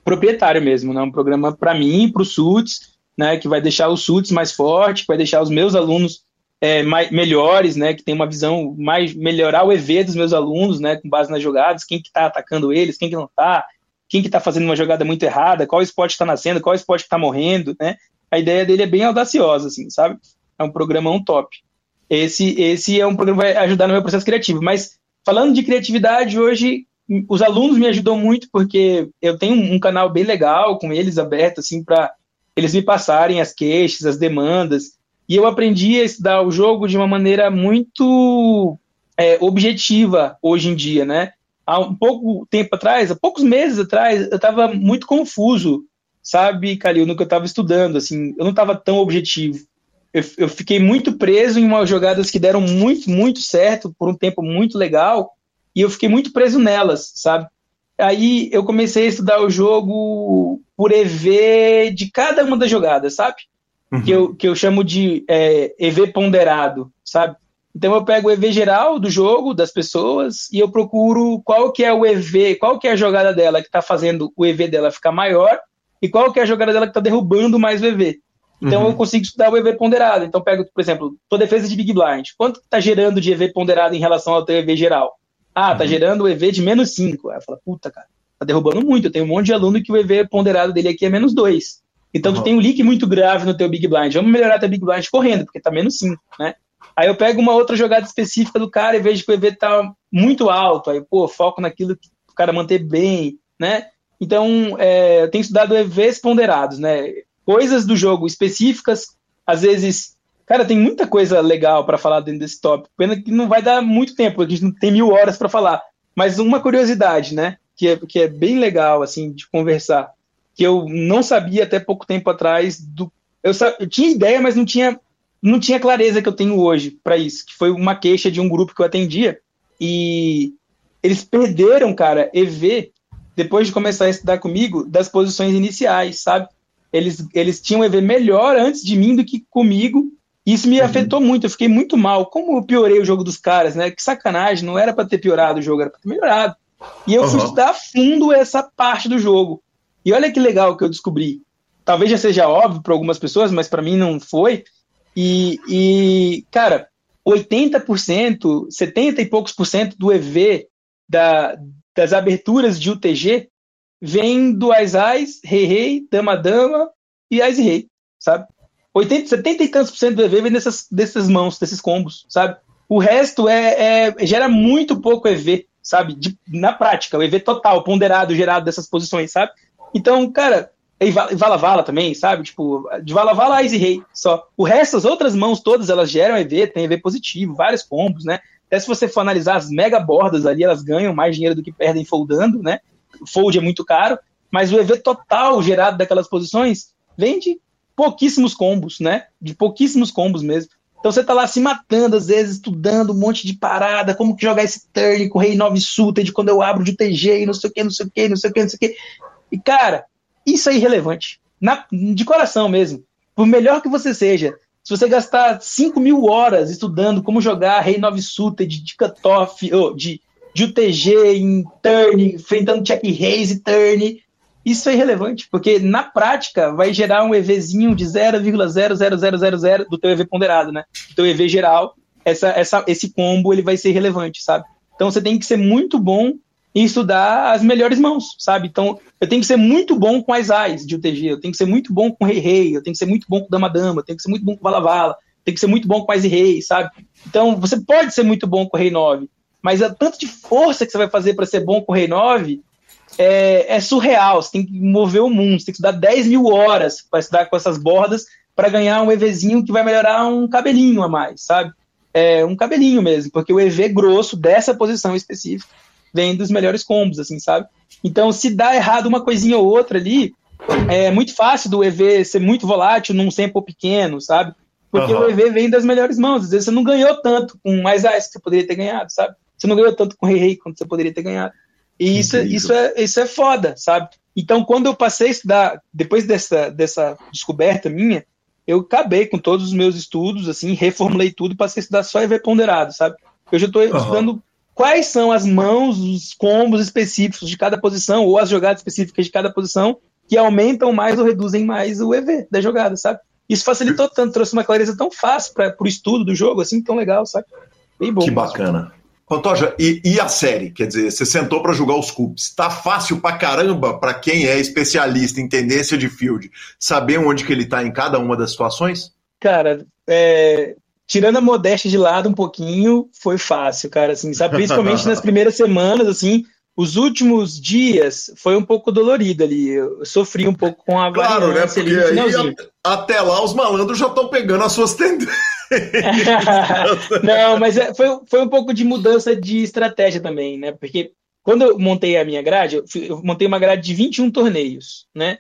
proprietário mesmo, né? Um programa para mim, para os SUTs, né? Que vai deixar os SUTs mais fortes, que vai deixar os meus alunos é, mais, melhores, né? Que tem uma visão mais melhorar o EV dos meus alunos, né? Com base nas jogadas, quem que está atacando eles, quem que não está, quem que está fazendo uma jogada muito errada, qual esporte está nascendo, qual esporte está morrendo, né? A ideia dele é bem audaciosa, assim, sabe? É um programão top. Esse, esse é um programa que vai ajudar no meu processo criativo. Mas falando de criatividade, hoje os alunos me ajudam muito porque eu tenho um canal bem legal com eles aberto, assim, para eles me passarem as queixas, as demandas. E eu aprendi a estudar o jogo de uma maneira muito é, objetiva hoje em dia, né? Há um pouco tempo atrás, há poucos meses atrás, eu estava muito confuso, sabe, Calil, no que eu estava estudando, assim, eu não estava tão objetivo. Eu, eu fiquei muito preso em umas jogadas que deram muito, muito certo por um tempo muito legal, e eu fiquei muito preso nelas, sabe? Aí eu comecei a estudar o jogo por EV de cada uma das jogadas, sabe? Uhum. Que, eu, que eu chamo de é, EV ponderado, sabe? Então eu pego o EV geral do jogo, das pessoas, e eu procuro qual que é o EV, qual que é a jogada dela que está fazendo o EV dela ficar maior, e qual que é a jogada dela que está derrubando mais o EV. Então uhum. eu consigo estudar o EV ponderado. Então pego, por exemplo, tua defesa de Big Blind. Quanto está gerando de EV ponderado em relação ao teu EV geral? Ah, tá uhum. gerando o EV de menos 5. Aí eu falo, puta, cara, tá derrubando muito. Eu tenho um monte de aluno que o EV ponderado dele aqui é menos 2. Então uhum. tu tem um leak muito grave no teu Big Blind. Vamos melhorar teu Big Blind correndo, porque tá menos 5, né? Aí eu pego uma outra jogada específica do cara e vejo que o EV tá muito alto. Aí, pô, foco naquilo que o cara manter bem, né? Então, é, eu tenho estudado EVs ponderados, né? Coisas do jogo específicas, às vezes Cara, tem muita coisa legal para falar dentro desse tópico. Pena que não vai dar muito tempo, a gente não tem mil horas para falar. Mas uma curiosidade, né? Que é, que é bem legal, assim, de conversar. Que eu não sabia até pouco tempo atrás do. Eu, eu tinha ideia, mas não tinha, não tinha clareza que eu tenho hoje para isso. Que foi uma queixa de um grupo que eu atendia. E eles perderam, cara, EV, depois de começar a estudar comigo, das posições iniciais, sabe? Eles, eles tinham EV melhor antes de mim do que comigo, isso me uhum. afetou muito, eu fiquei muito mal. Como eu piorei o jogo dos caras, né? Que sacanagem, não era para ter piorado o jogo, era para ter melhorado. E eu uhum. fui estudar a fundo essa parte do jogo. E olha que legal que eu descobri. Talvez já seja óbvio para algumas pessoas, mas para mim não foi. E, e, cara, 80%, 70 e poucos por cento do EV da, das aberturas de UTG vem do Ais Rei Rei, Dama Dama e Ais Rei, sabe? 80, 70 e tantos por cento do EV vem dessas, dessas mãos, desses combos, sabe? O resto é, é gera muito pouco EV, sabe? De, na prática, o EV total, ponderado, gerado dessas posições, sabe? Então, cara, e Vala Vala também, sabe? Tipo, de Vala Vala, Ice Rei, só. O resto, as outras mãos todas, elas geram EV, tem EV positivo, vários combos, né? Até se você for analisar as mega bordas ali, elas ganham mais dinheiro do que perdem foldando, né? Fold é muito caro, mas o EV total gerado daquelas posições vem de pouquíssimos combos, né? De pouquíssimos combos mesmo. Então você tá lá se matando, às vezes, estudando um monte de parada, como que jogar esse turn com rei 9 de quando eu abro de TG e não sei o que, não sei o que, não sei o que, não sei o que. E, cara, isso é irrelevante. Na, de coração mesmo. Por melhor que você seja, se você gastar 5 mil horas estudando como jogar rei 9 suited de cutoff, oh, de, de UTG em turn, enfrentando check raise e turn, isso é irrelevante, porque na prática vai gerar um EVzinho de 0,00000 do teu EV ponderado, né? Do teu EV geral, essa, essa, esse combo ele vai ser relevante, sabe? Então você tem que ser muito bom em estudar as melhores mãos, sabe? Então eu tenho que ser muito bom com as AIs de UTG, eu tenho que ser muito bom com Rei Rei, eu tenho que ser muito bom com Dama Dama, eu tenho que ser muito bom com Vala Vala, tem que ser muito bom com as Rei, sabe? Então você pode ser muito bom com o Rei 9, mas a tanto de força que você vai fazer para ser bom com o Rei 9 é, é, surreal. Você tem que mover o mundo, você tem que estudar 10 mil horas para estudar com essas bordas para ganhar um EVzinho que vai melhorar um cabelinho a mais, sabe? É, um cabelinho mesmo, porque o EV grosso dessa posição específica vem dos melhores combos, assim, sabe? Então, se dá errado uma coisinha ou outra ali, é muito fácil do EV ser muito volátil num sample pequeno, sabe? Porque uhum. o EV vem das melhores mãos. Às vezes você não ganhou tanto com mais AIS que você poderia ter ganhado, sabe? Você não ganhou tanto com Rei Rei quanto você poderia ter ganhado. E isso, é, isso, é, isso é foda, sabe? Então, quando eu passei a estudar, depois dessa, dessa descoberta minha, eu acabei com todos os meus estudos, assim, reformulei tudo e passei a estudar só EV ponderado, sabe? Eu já estou uhum. estudando quais são as mãos, os combos específicos de cada posição, ou as jogadas específicas de cada posição, que aumentam mais ou reduzem mais o EV da jogada, sabe? Isso facilitou tanto, trouxe uma clareza tão fácil para o estudo do jogo, assim, tão legal, sabe? Bem bom. Que bacana. Pantoja, e, e, a série? Quer dizer, você sentou para jogar os cubes. Tá fácil pra caramba para quem é especialista em tendência de field saber onde que ele tá em cada uma das situações? Cara, é, tirando a modéstia de lado um pouquinho, foi fácil, cara, assim, sabe? Principalmente nas primeiras semanas, assim, os últimos dias foi um pouco dolorido ali. Eu sofri um pouco com a Claro, né? Porque aí, até lá os malandros já estão pegando as suas tendências. não, mas é, foi, foi um pouco de mudança de estratégia também, né? Porque quando eu montei a minha grade, eu, eu montei uma grade de 21 torneios, né?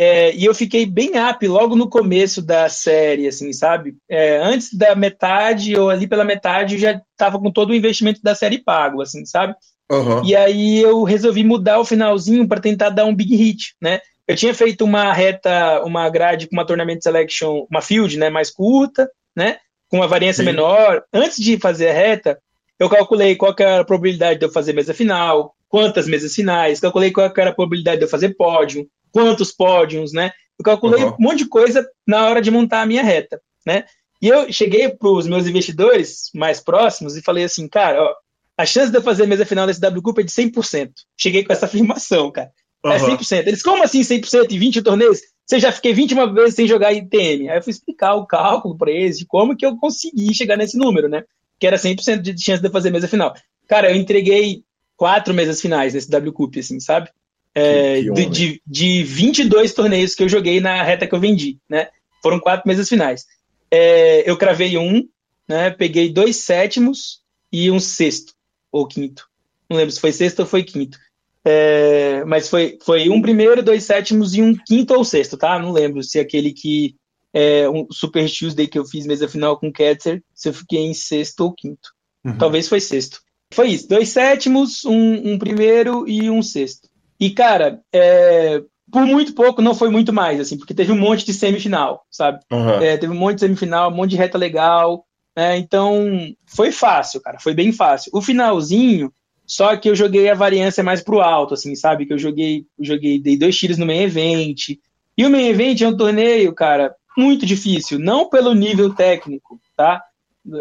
É, e eu fiquei bem up logo no começo da série, assim, sabe? É, antes da metade, ou ali pela metade, eu já estava com todo o investimento da série pago, assim, sabe? Uhum. E aí eu resolvi mudar o finalzinho para tentar dar um big hit, né? Eu tinha feito uma reta, uma grade com uma tournament selection, uma field, né, mais curta, né? com uma variância Sim. menor, antes de fazer a reta, eu calculei qual era a probabilidade de eu fazer mesa final, quantas mesas finais, calculei qual era a probabilidade de eu fazer pódio, quantos pódios, né? Eu calculei uhum. um monte de coisa na hora de montar a minha reta, né? E eu cheguei para os meus investidores mais próximos e falei assim, cara, ó, a chance de eu fazer mesa final desse WCUP é de 100%. Cheguei com essa afirmação, cara. Uhum. É 100%. Eles, como assim 100% em 20 torneios? Você já fiquei 21 vezes sem jogar ITM. Aí eu fui explicar o cálculo para eles de como que eu consegui chegar nesse número, né? Que era 100% de chance de fazer mesa final. Cara, eu entreguei quatro mesas finais nesse W Cup, assim, sabe? É, de, de, de 22 torneios que eu joguei na reta que eu vendi, né? Foram quatro mesas finais. É, eu cravei um, né? Peguei dois sétimos e um sexto, ou quinto. Não lembro se foi sexto ou foi quinto. É, mas foi, foi um primeiro, dois sétimos e um quinto ou sexto, tá? Não lembro se aquele que é um Super Tuesday que eu fiz mesa final com Ketzer, se eu fiquei em sexto ou quinto. Uhum. Talvez foi sexto. Foi isso, dois sétimos, um, um primeiro e um sexto. E, cara, é, por muito pouco não foi muito mais, assim, porque teve um monte de semifinal, sabe? Uhum. É, teve um monte de semifinal, um monte de reta legal, né? Então, foi fácil, cara, foi bem fácil. O finalzinho, só que eu joguei a variância mais pro alto, assim, sabe? Que eu joguei, joguei, dei dois tiros no main event. E o main event é um torneio, cara, muito difícil. Não pelo nível técnico, tá?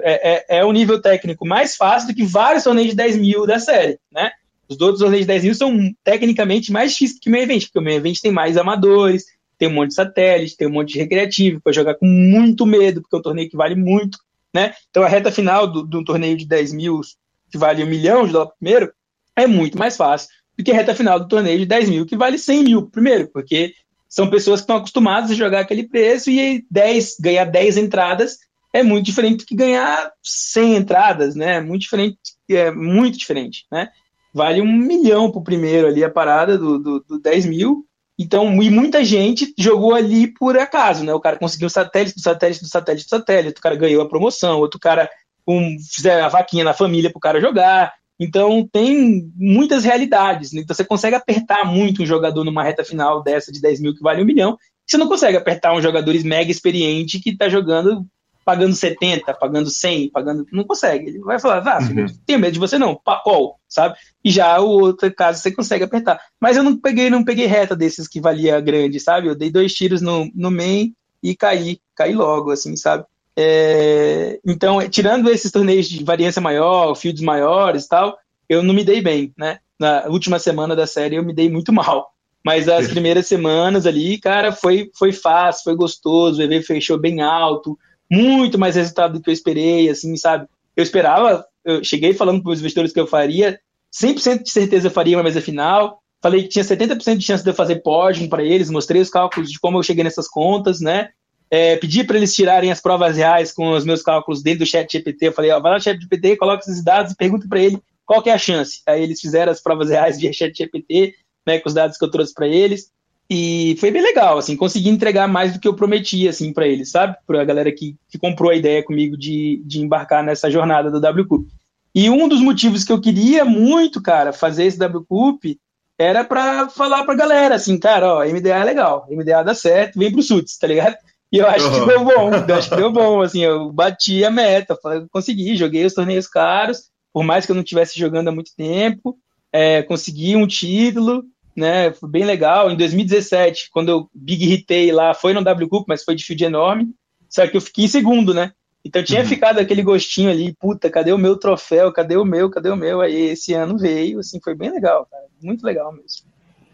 É, é, é um nível técnico mais fácil do que vários torneios de 10 mil da série, né? Os outros torneios de 10 mil são tecnicamente mais difíceis que o main event, porque o main event tem mais amadores, tem um monte de satélite, tem um monte de recreativo, para jogar com muito medo, porque é um torneio que vale muito, né? Então a reta final do, do torneio de 10 mil que vale um milhão de dólares primeiro, é muito mais fácil do que a reta final do torneio de 10 mil, que vale 100 mil primeiro, porque são pessoas que estão acostumadas a jogar aquele preço e 10, ganhar 10 entradas é muito diferente do que ganhar 100 entradas, né? Muito diferente, é muito diferente, né? Vale um milhão pro primeiro ali a parada do, do, do 10 mil. Então, e muita gente jogou ali por acaso, né? O cara conseguiu satélite do satélite do satélite do satélite, o cara ganhou a promoção, outro cara um, fizer a vaquinha na família para o cara jogar. Então tem muitas realidades. Né? Então você consegue apertar muito um jogador numa reta final dessa de 10 mil que vale um milhão. Você não consegue apertar um jogador mega experiente que está jogando pagando 70, pagando 100, pagando. Não consegue. Ele vai falar, ah, uhum. tenho medo de você não, qual, sabe? E já o outro caso você consegue apertar. Mas eu não peguei, não peguei reta desses que valia grande, sabe? Eu dei dois tiros no, no main e caí, caí logo, assim, sabe? É, então, tirando esses torneios de variância maior, fields maiores e tal, eu não me dei bem, né? Na última semana da série eu me dei muito mal. Mas as primeiras semanas ali, cara, foi, foi fácil, foi gostoso, o EV fechou bem alto, muito mais resultado do que eu esperei, assim, sabe? Eu esperava, eu cheguei falando para os investidores que eu faria, 100% de certeza eu faria uma mesa final, falei que tinha 70% de chance de eu fazer pódio para eles, mostrei os cálculos de como eu cheguei nessas contas, né? é, pedi para eles tirarem as provas reais com os meus cálculos dentro do chat GPT. Eu falei, ó, vai no chat GPT, coloca esses dados e pergunta para ele qual que é a chance. Aí eles fizeram as provas reais via chat GPT, né, com os dados que eu trouxe para eles. E foi bem legal, assim, consegui entregar mais do que eu prometi, assim, para eles, sabe? Para a galera que, que comprou a ideia comigo de, de embarcar nessa jornada do WCUP. E um dos motivos que eu queria muito, cara, fazer esse WCUP era para falar para a galera, assim, cara, ó, MDA é legal, MDA dá certo, vem pro SUTS, tá ligado? E eu acho que deu bom, eu acho que deu bom, assim, eu bati a meta, consegui, joguei os torneios caros, por mais que eu não estivesse jogando há muito tempo, é, consegui um título, né? Foi bem legal. Em 2017, quando eu big hitei lá, foi no W Cup, mas foi de field enorme. Só que eu fiquei em segundo, né? Então tinha uhum. ficado aquele gostinho ali, puta, cadê o meu troféu? Cadê o meu? Cadê o meu? Aí esse ano veio, assim, foi bem legal, cara. Muito legal mesmo.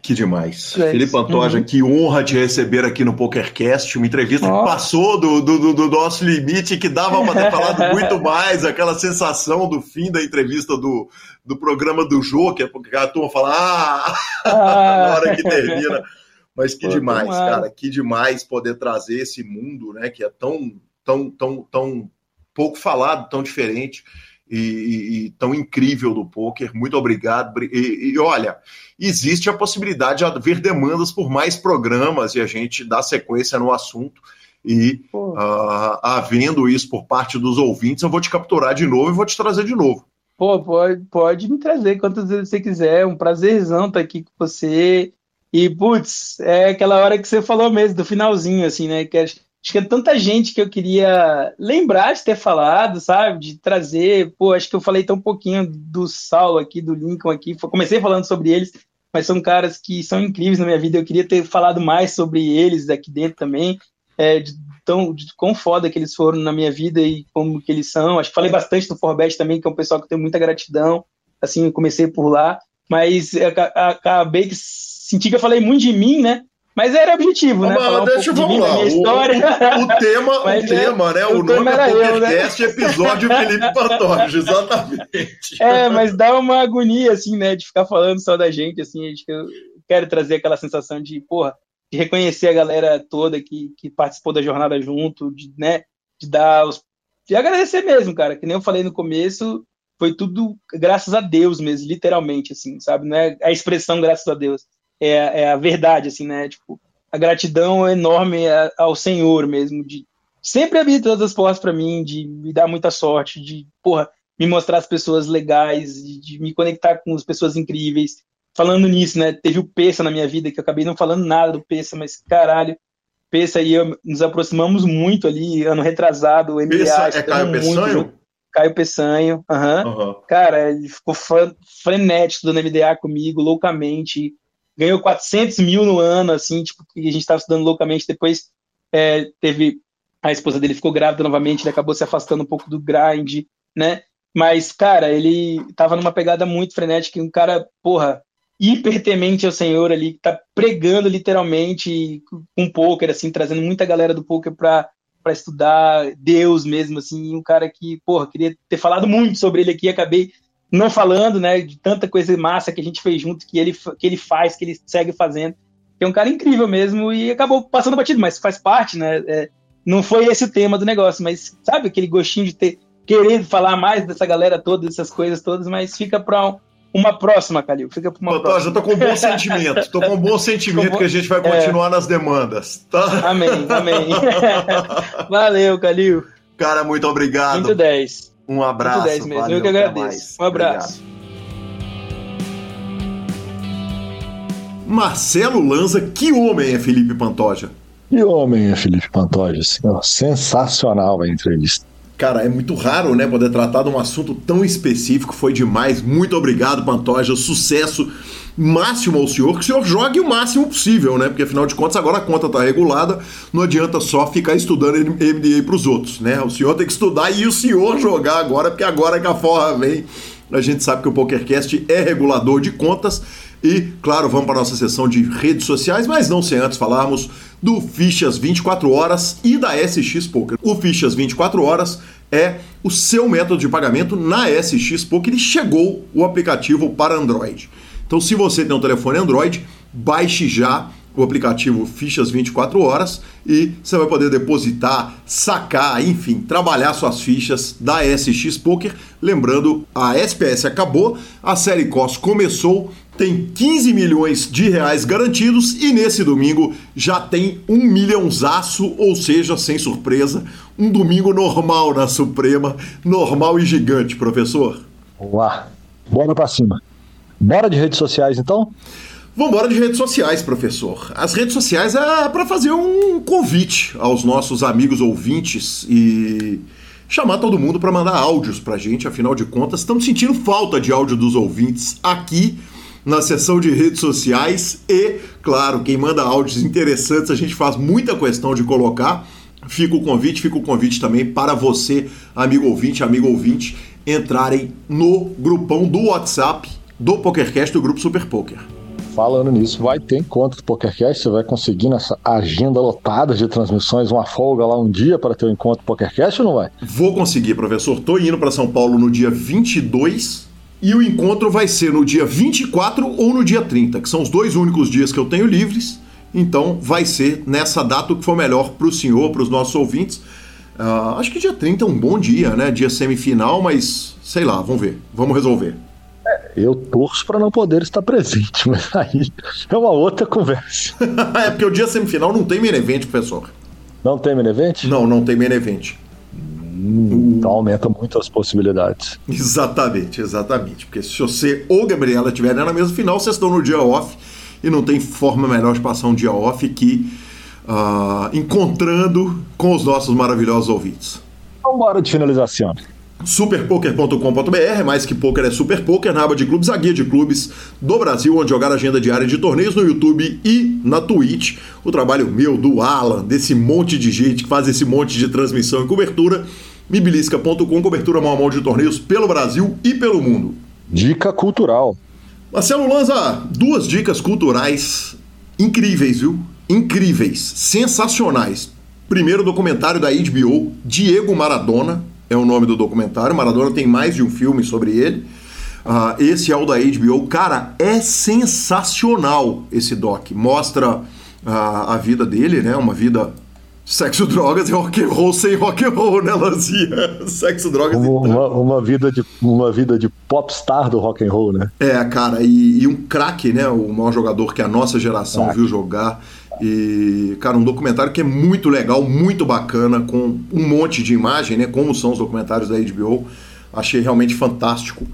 Que demais. É Felipe Pantoja, uhum. que honra te receber aqui no PokerCast, uma entrevista oh. que passou do, do, do, nosso limite, que dava para ter falado muito mais, aquela sensação do fim da entrevista do, do programa do Joker, porque a turma fala, ah, ah. na hora que termina. Mas que Pô, demais, cara, que demais poder trazer esse mundo, né, que é tão, tão, tão, tão pouco falado, tão diferente e, e, e tão incrível do poker. Muito obrigado. E, e, olha, existe a possibilidade de haver demandas por mais programas e a gente dá sequência no assunto. E uh, havendo isso por parte dos ouvintes, eu vou te capturar de novo e vou te trazer de novo. Pô, pode, pode me trazer quantas vezes você quiser. É um prazerzão estar aqui com você. E, putz, é aquela hora que você falou mesmo, do finalzinho, assim, né? Que acho que é tanta gente que eu queria lembrar de ter falado, sabe? De trazer. Pô, acho que eu falei tão pouquinho do Saulo aqui, do Lincoln aqui. Comecei falando sobre eles, mas são caras que são incríveis na minha vida. Eu queria ter falado mais sobre eles aqui dentro também. É, de, tão, de quão foda que eles foram na minha vida e como que eles são. Acho que falei bastante do Forbet também, que é um pessoal que eu tenho muita gratidão. Assim, eu comecei por lá. Mas acabei que senti que eu falei muito de mim, né? Mas era objetivo, né? Mas, deixa um vamos lá. O, história. O, tema, Mas, o é, tema, né? O, o nome é podcast, eu, né? episódio Felipe Pantoja, exatamente. É, mas dá uma agonia, assim, né? De ficar falando só da gente, assim, acho que eu quero trazer aquela sensação de, porra, de reconhecer a galera toda que, que participou da jornada junto, de, né? De dar os. De agradecer mesmo, cara. Que nem eu falei no começo, foi tudo graças a Deus mesmo, literalmente, assim, sabe? Não é a expressão graças a Deus é, é a verdade, assim, né? Tipo, a gratidão enorme ao Senhor mesmo, de sempre abrir todas as portas para mim, de me dar muita sorte, de, porra, me mostrar as pessoas legais, de, de, me conectar com as pessoas incríveis. Falando nisso, né? Teve o Peça na minha vida, que eu acabei não falando nada do Peça, mas caralho, Peça e eu nos aproximamos muito ali, ano retrasado, o MBA. Peça é Caio Peçanho? Caio Peçanho, aham. Uhum. Cara, ele ficou frenético dando MDA comigo, loucamente ganhou 400 mil no ano, assim, tipo, que a gente estava estudando loucamente. Depois é, teve a esposa dele ficou grávida novamente, ele acabou se afastando um pouco do grind, né? Mas, cara, ele tava numa pegada muito frenética, um cara, porra, hiper temente ao Senhor ali, que tá pregando literalmente com poker, assim, trazendo muita galera do poker pra, pra estudar Deus mesmo, assim, um cara que, porra, queria ter falado muito sobre ele aqui, acabei não falando, né, de tanta coisa massa que a gente fez junto, que ele, que ele faz, que ele segue fazendo. É um cara incrível mesmo e acabou passando batido, mas faz parte, né? É, não foi esse o tema do negócio, mas sabe aquele gostinho de ter querer falar mais dessa galera toda, dessas coisas todas, mas fica para uma próxima, Calil. Fica para uma tô, próxima. Já tô com um bom sentimento. Tô com um bom sentimento bom... que a gente vai continuar é... nas demandas, tá? Amém, amém. Valeu, Calil. Cara, muito obrigado. Muito 10. Um abraço. Muito 10 mesmo. Valeu, Eu que agradeço. Um abraço. Obrigado. Marcelo Lanza, que homem é Felipe Pantoja? Que homem é Felipe Pantoja, senhor. Sensacional a entrevista. Cara, é muito raro, né, poder tratar de um assunto tão específico. Foi demais. Muito obrigado, Pantoja. Sucesso máximo ao senhor, que o senhor jogue o máximo possível, né? Porque afinal de contas agora a conta está regulada, não adianta só ficar estudando MDA para os outros, né? O senhor tem que estudar e o senhor jogar agora, porque agora que a forra vem. A gente sabe que o PokerCast é regulador de contas e, claro, vamos para a nossa sessão de redes sociais, mas não sem antes falarmos do Fichas 24 Horas e da SX Poker. O Fichas 24 Horas é o seu método de pagamento na SX Poker e chegou o aplicativo para Android. Então, se você tem um telefone Android, baixe já o aplicativo Fichas 24 Horas e você vai poder depositar, sacar, enfim, trabalhar suas fichas da SX Poker. Lembrando, a SPS acabou, a série COS começou, tem 15 milhões de reais garantidos e nesse domingo já tem um milhãozaço, ou seja, sem surpresa, um domingo normal na Suprema, normal e gigante, professor. Vamos lá, bora pra cima. Bora de redes sociais então? Vamos embora de redes sociais, professor. As redes sociais é para fazer um convite aos nossos amigos ouvintes e chamar todo mundo para mandar áudios para gente, afinal de contas, estamos sentindo falta de áudio dos ouvintes aqui na seção de redes sociais e, claro, quem manda áudios interessantes a gente faz muita questão de colocar. Fica o convite, fica o convite também para você, amigo ouvinte, amigo ouvinte, entrarem no grupão do WhatsApp do PokerCast do Grupo Super Poker. Falando nisso, vai ter encontro do PokerCast, você vai conseguir nessa agenda lotada de transmissões uma folga lá um dia para ter o um encontro do PokerCast ou não vai? Vou conseguir, professor. Tô indo para São Paulo no dia 22 e o encontro vai ser no dia 24 ou no dia 30, que são os dois únicos dias que eu tenho livres. Então vai ser nessa data o que for melhor para o senhor, para os nossos ouvintes. Uh, acho que dia 30 é um bom dia, né? Dia semifinal, mas sei lá, vamos ver. Vamos resolver. Eu torço para não poder estar presente, mas aí é uma outra conversa. é porque o dia semifinal não tem main event, professor. Não tem main event? Não, não tem main event. Hum, então aumenta muito as possibilidades. Exatamente, exatamente. Porque se você ou Gabriela estiverem na mesma final, vocês estão no dia off e não tem forma melhor de passar um dia off que uh, encontrando com os nossos maravilhosos ouvintes. Vamos embora de finalização. Superpoker.com.br, mais que poker é super poker, na aba de clubes, a guia de clubes do Brasil, onde jogar agenda diária de torneios no YouTube e na Twitch. O trabalho meu, do Alan, desse monte de gente que faz esse monte de transmissão e cobertura. Mibilisca.com, cobertura mão a mão de torneios pelo Brasil e pelo mundo. Dica cultural. Marcelo Lanza, duas dicas culturais incríveis, viu? Incríveis, sensacionais. Primeiro documentário da HBO, Diego Maradona, é o nome do documentário. Maradona tem mais de um filme sobre ele. Uh, esse é o da HBO. Cara, é sensacional esse doc. Mostra uh, a vida dele, né? Uma vida Sexo, drogas e rock and roll sem rock and roll, né, Lanzinha? Sexo, drogas uma, e uma, uma vida de uma vida de popstar do rock and roll, né? É, cara, e, e um craque, né? O maior jogador que a nossa geração viu jogar. E, cara, um documentário que é muito legal, muito bacana, com um monte de imagem, né? Como são os documentários da HBO. Achei realmente fantástico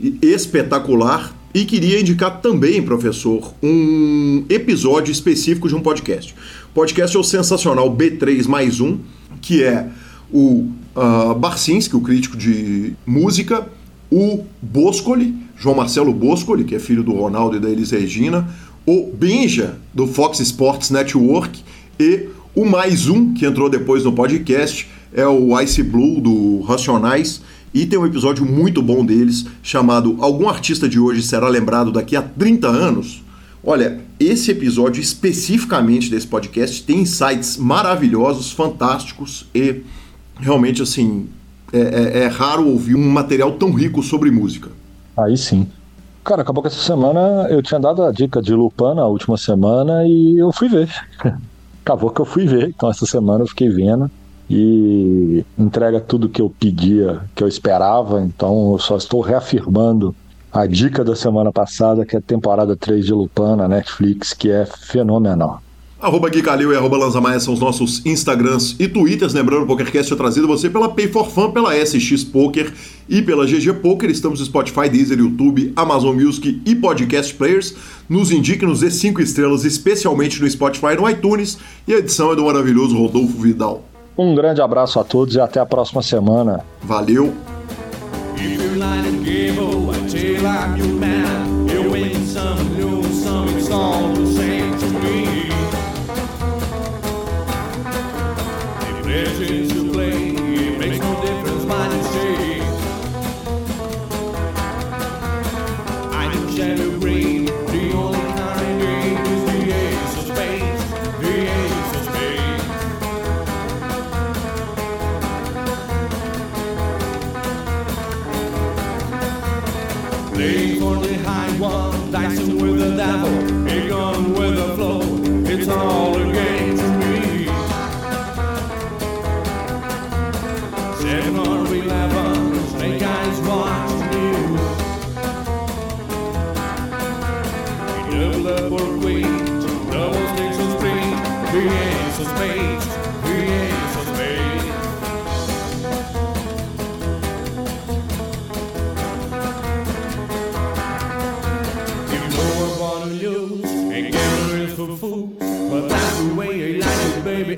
e espetacular. E queria indicar também, professor, um episódio específico de um podcast. O podcast é o sensacional B3 mais um, que é o uh, Barcinski, o crítico de música, o Boscoli, João Marcelo Boscoli, que é filho do Ronaldo e da Elis Regina, o Benja, do Fox Sports Network, e o mais um, que entrou depois no podcast, é o Ice Blue, do Racionais, e tem um episódio muito bom deles, chamado Algum Artista de Hoje Será Lembrado Daqui a 30 Anos. Olha, esse episódio especificamente desse podcast tem insights maravilhosos, fantásticos e realmente assim é, é, é raro ouvir um material tão rico sobre música. Aí sim. Cara, acabou que essa semana eu tinha dado a dica de Lupin na última semana e eu fui ver. acabou que eu fui ver, então essa semana eu fiquei vendo e entrega tudo que eu pedia, que eu esperava, então eu só estou reafirmando a dica da semana passada, que é a temporada 3 de Lupin na Netflix, que é fenomenal. Arroba Gui Calil e arroba Lanzamaia são os nossos Instagrams e Twitters. Lembrando, o PokerCast é trazido você pela Pay for Fun, pela SX Poker e pela GG Poker. Estamos no Spotify, Deezer, YouTube, Amazon Music e Podcast Players. Nos indique, nos dê 5 estrelas, especialmente no Spotify e no iTunes. E a edição é do maravilhoso Rodolfo Vidal. Um grande abraço a todos e até a próxima semana. Valeu! Jesus.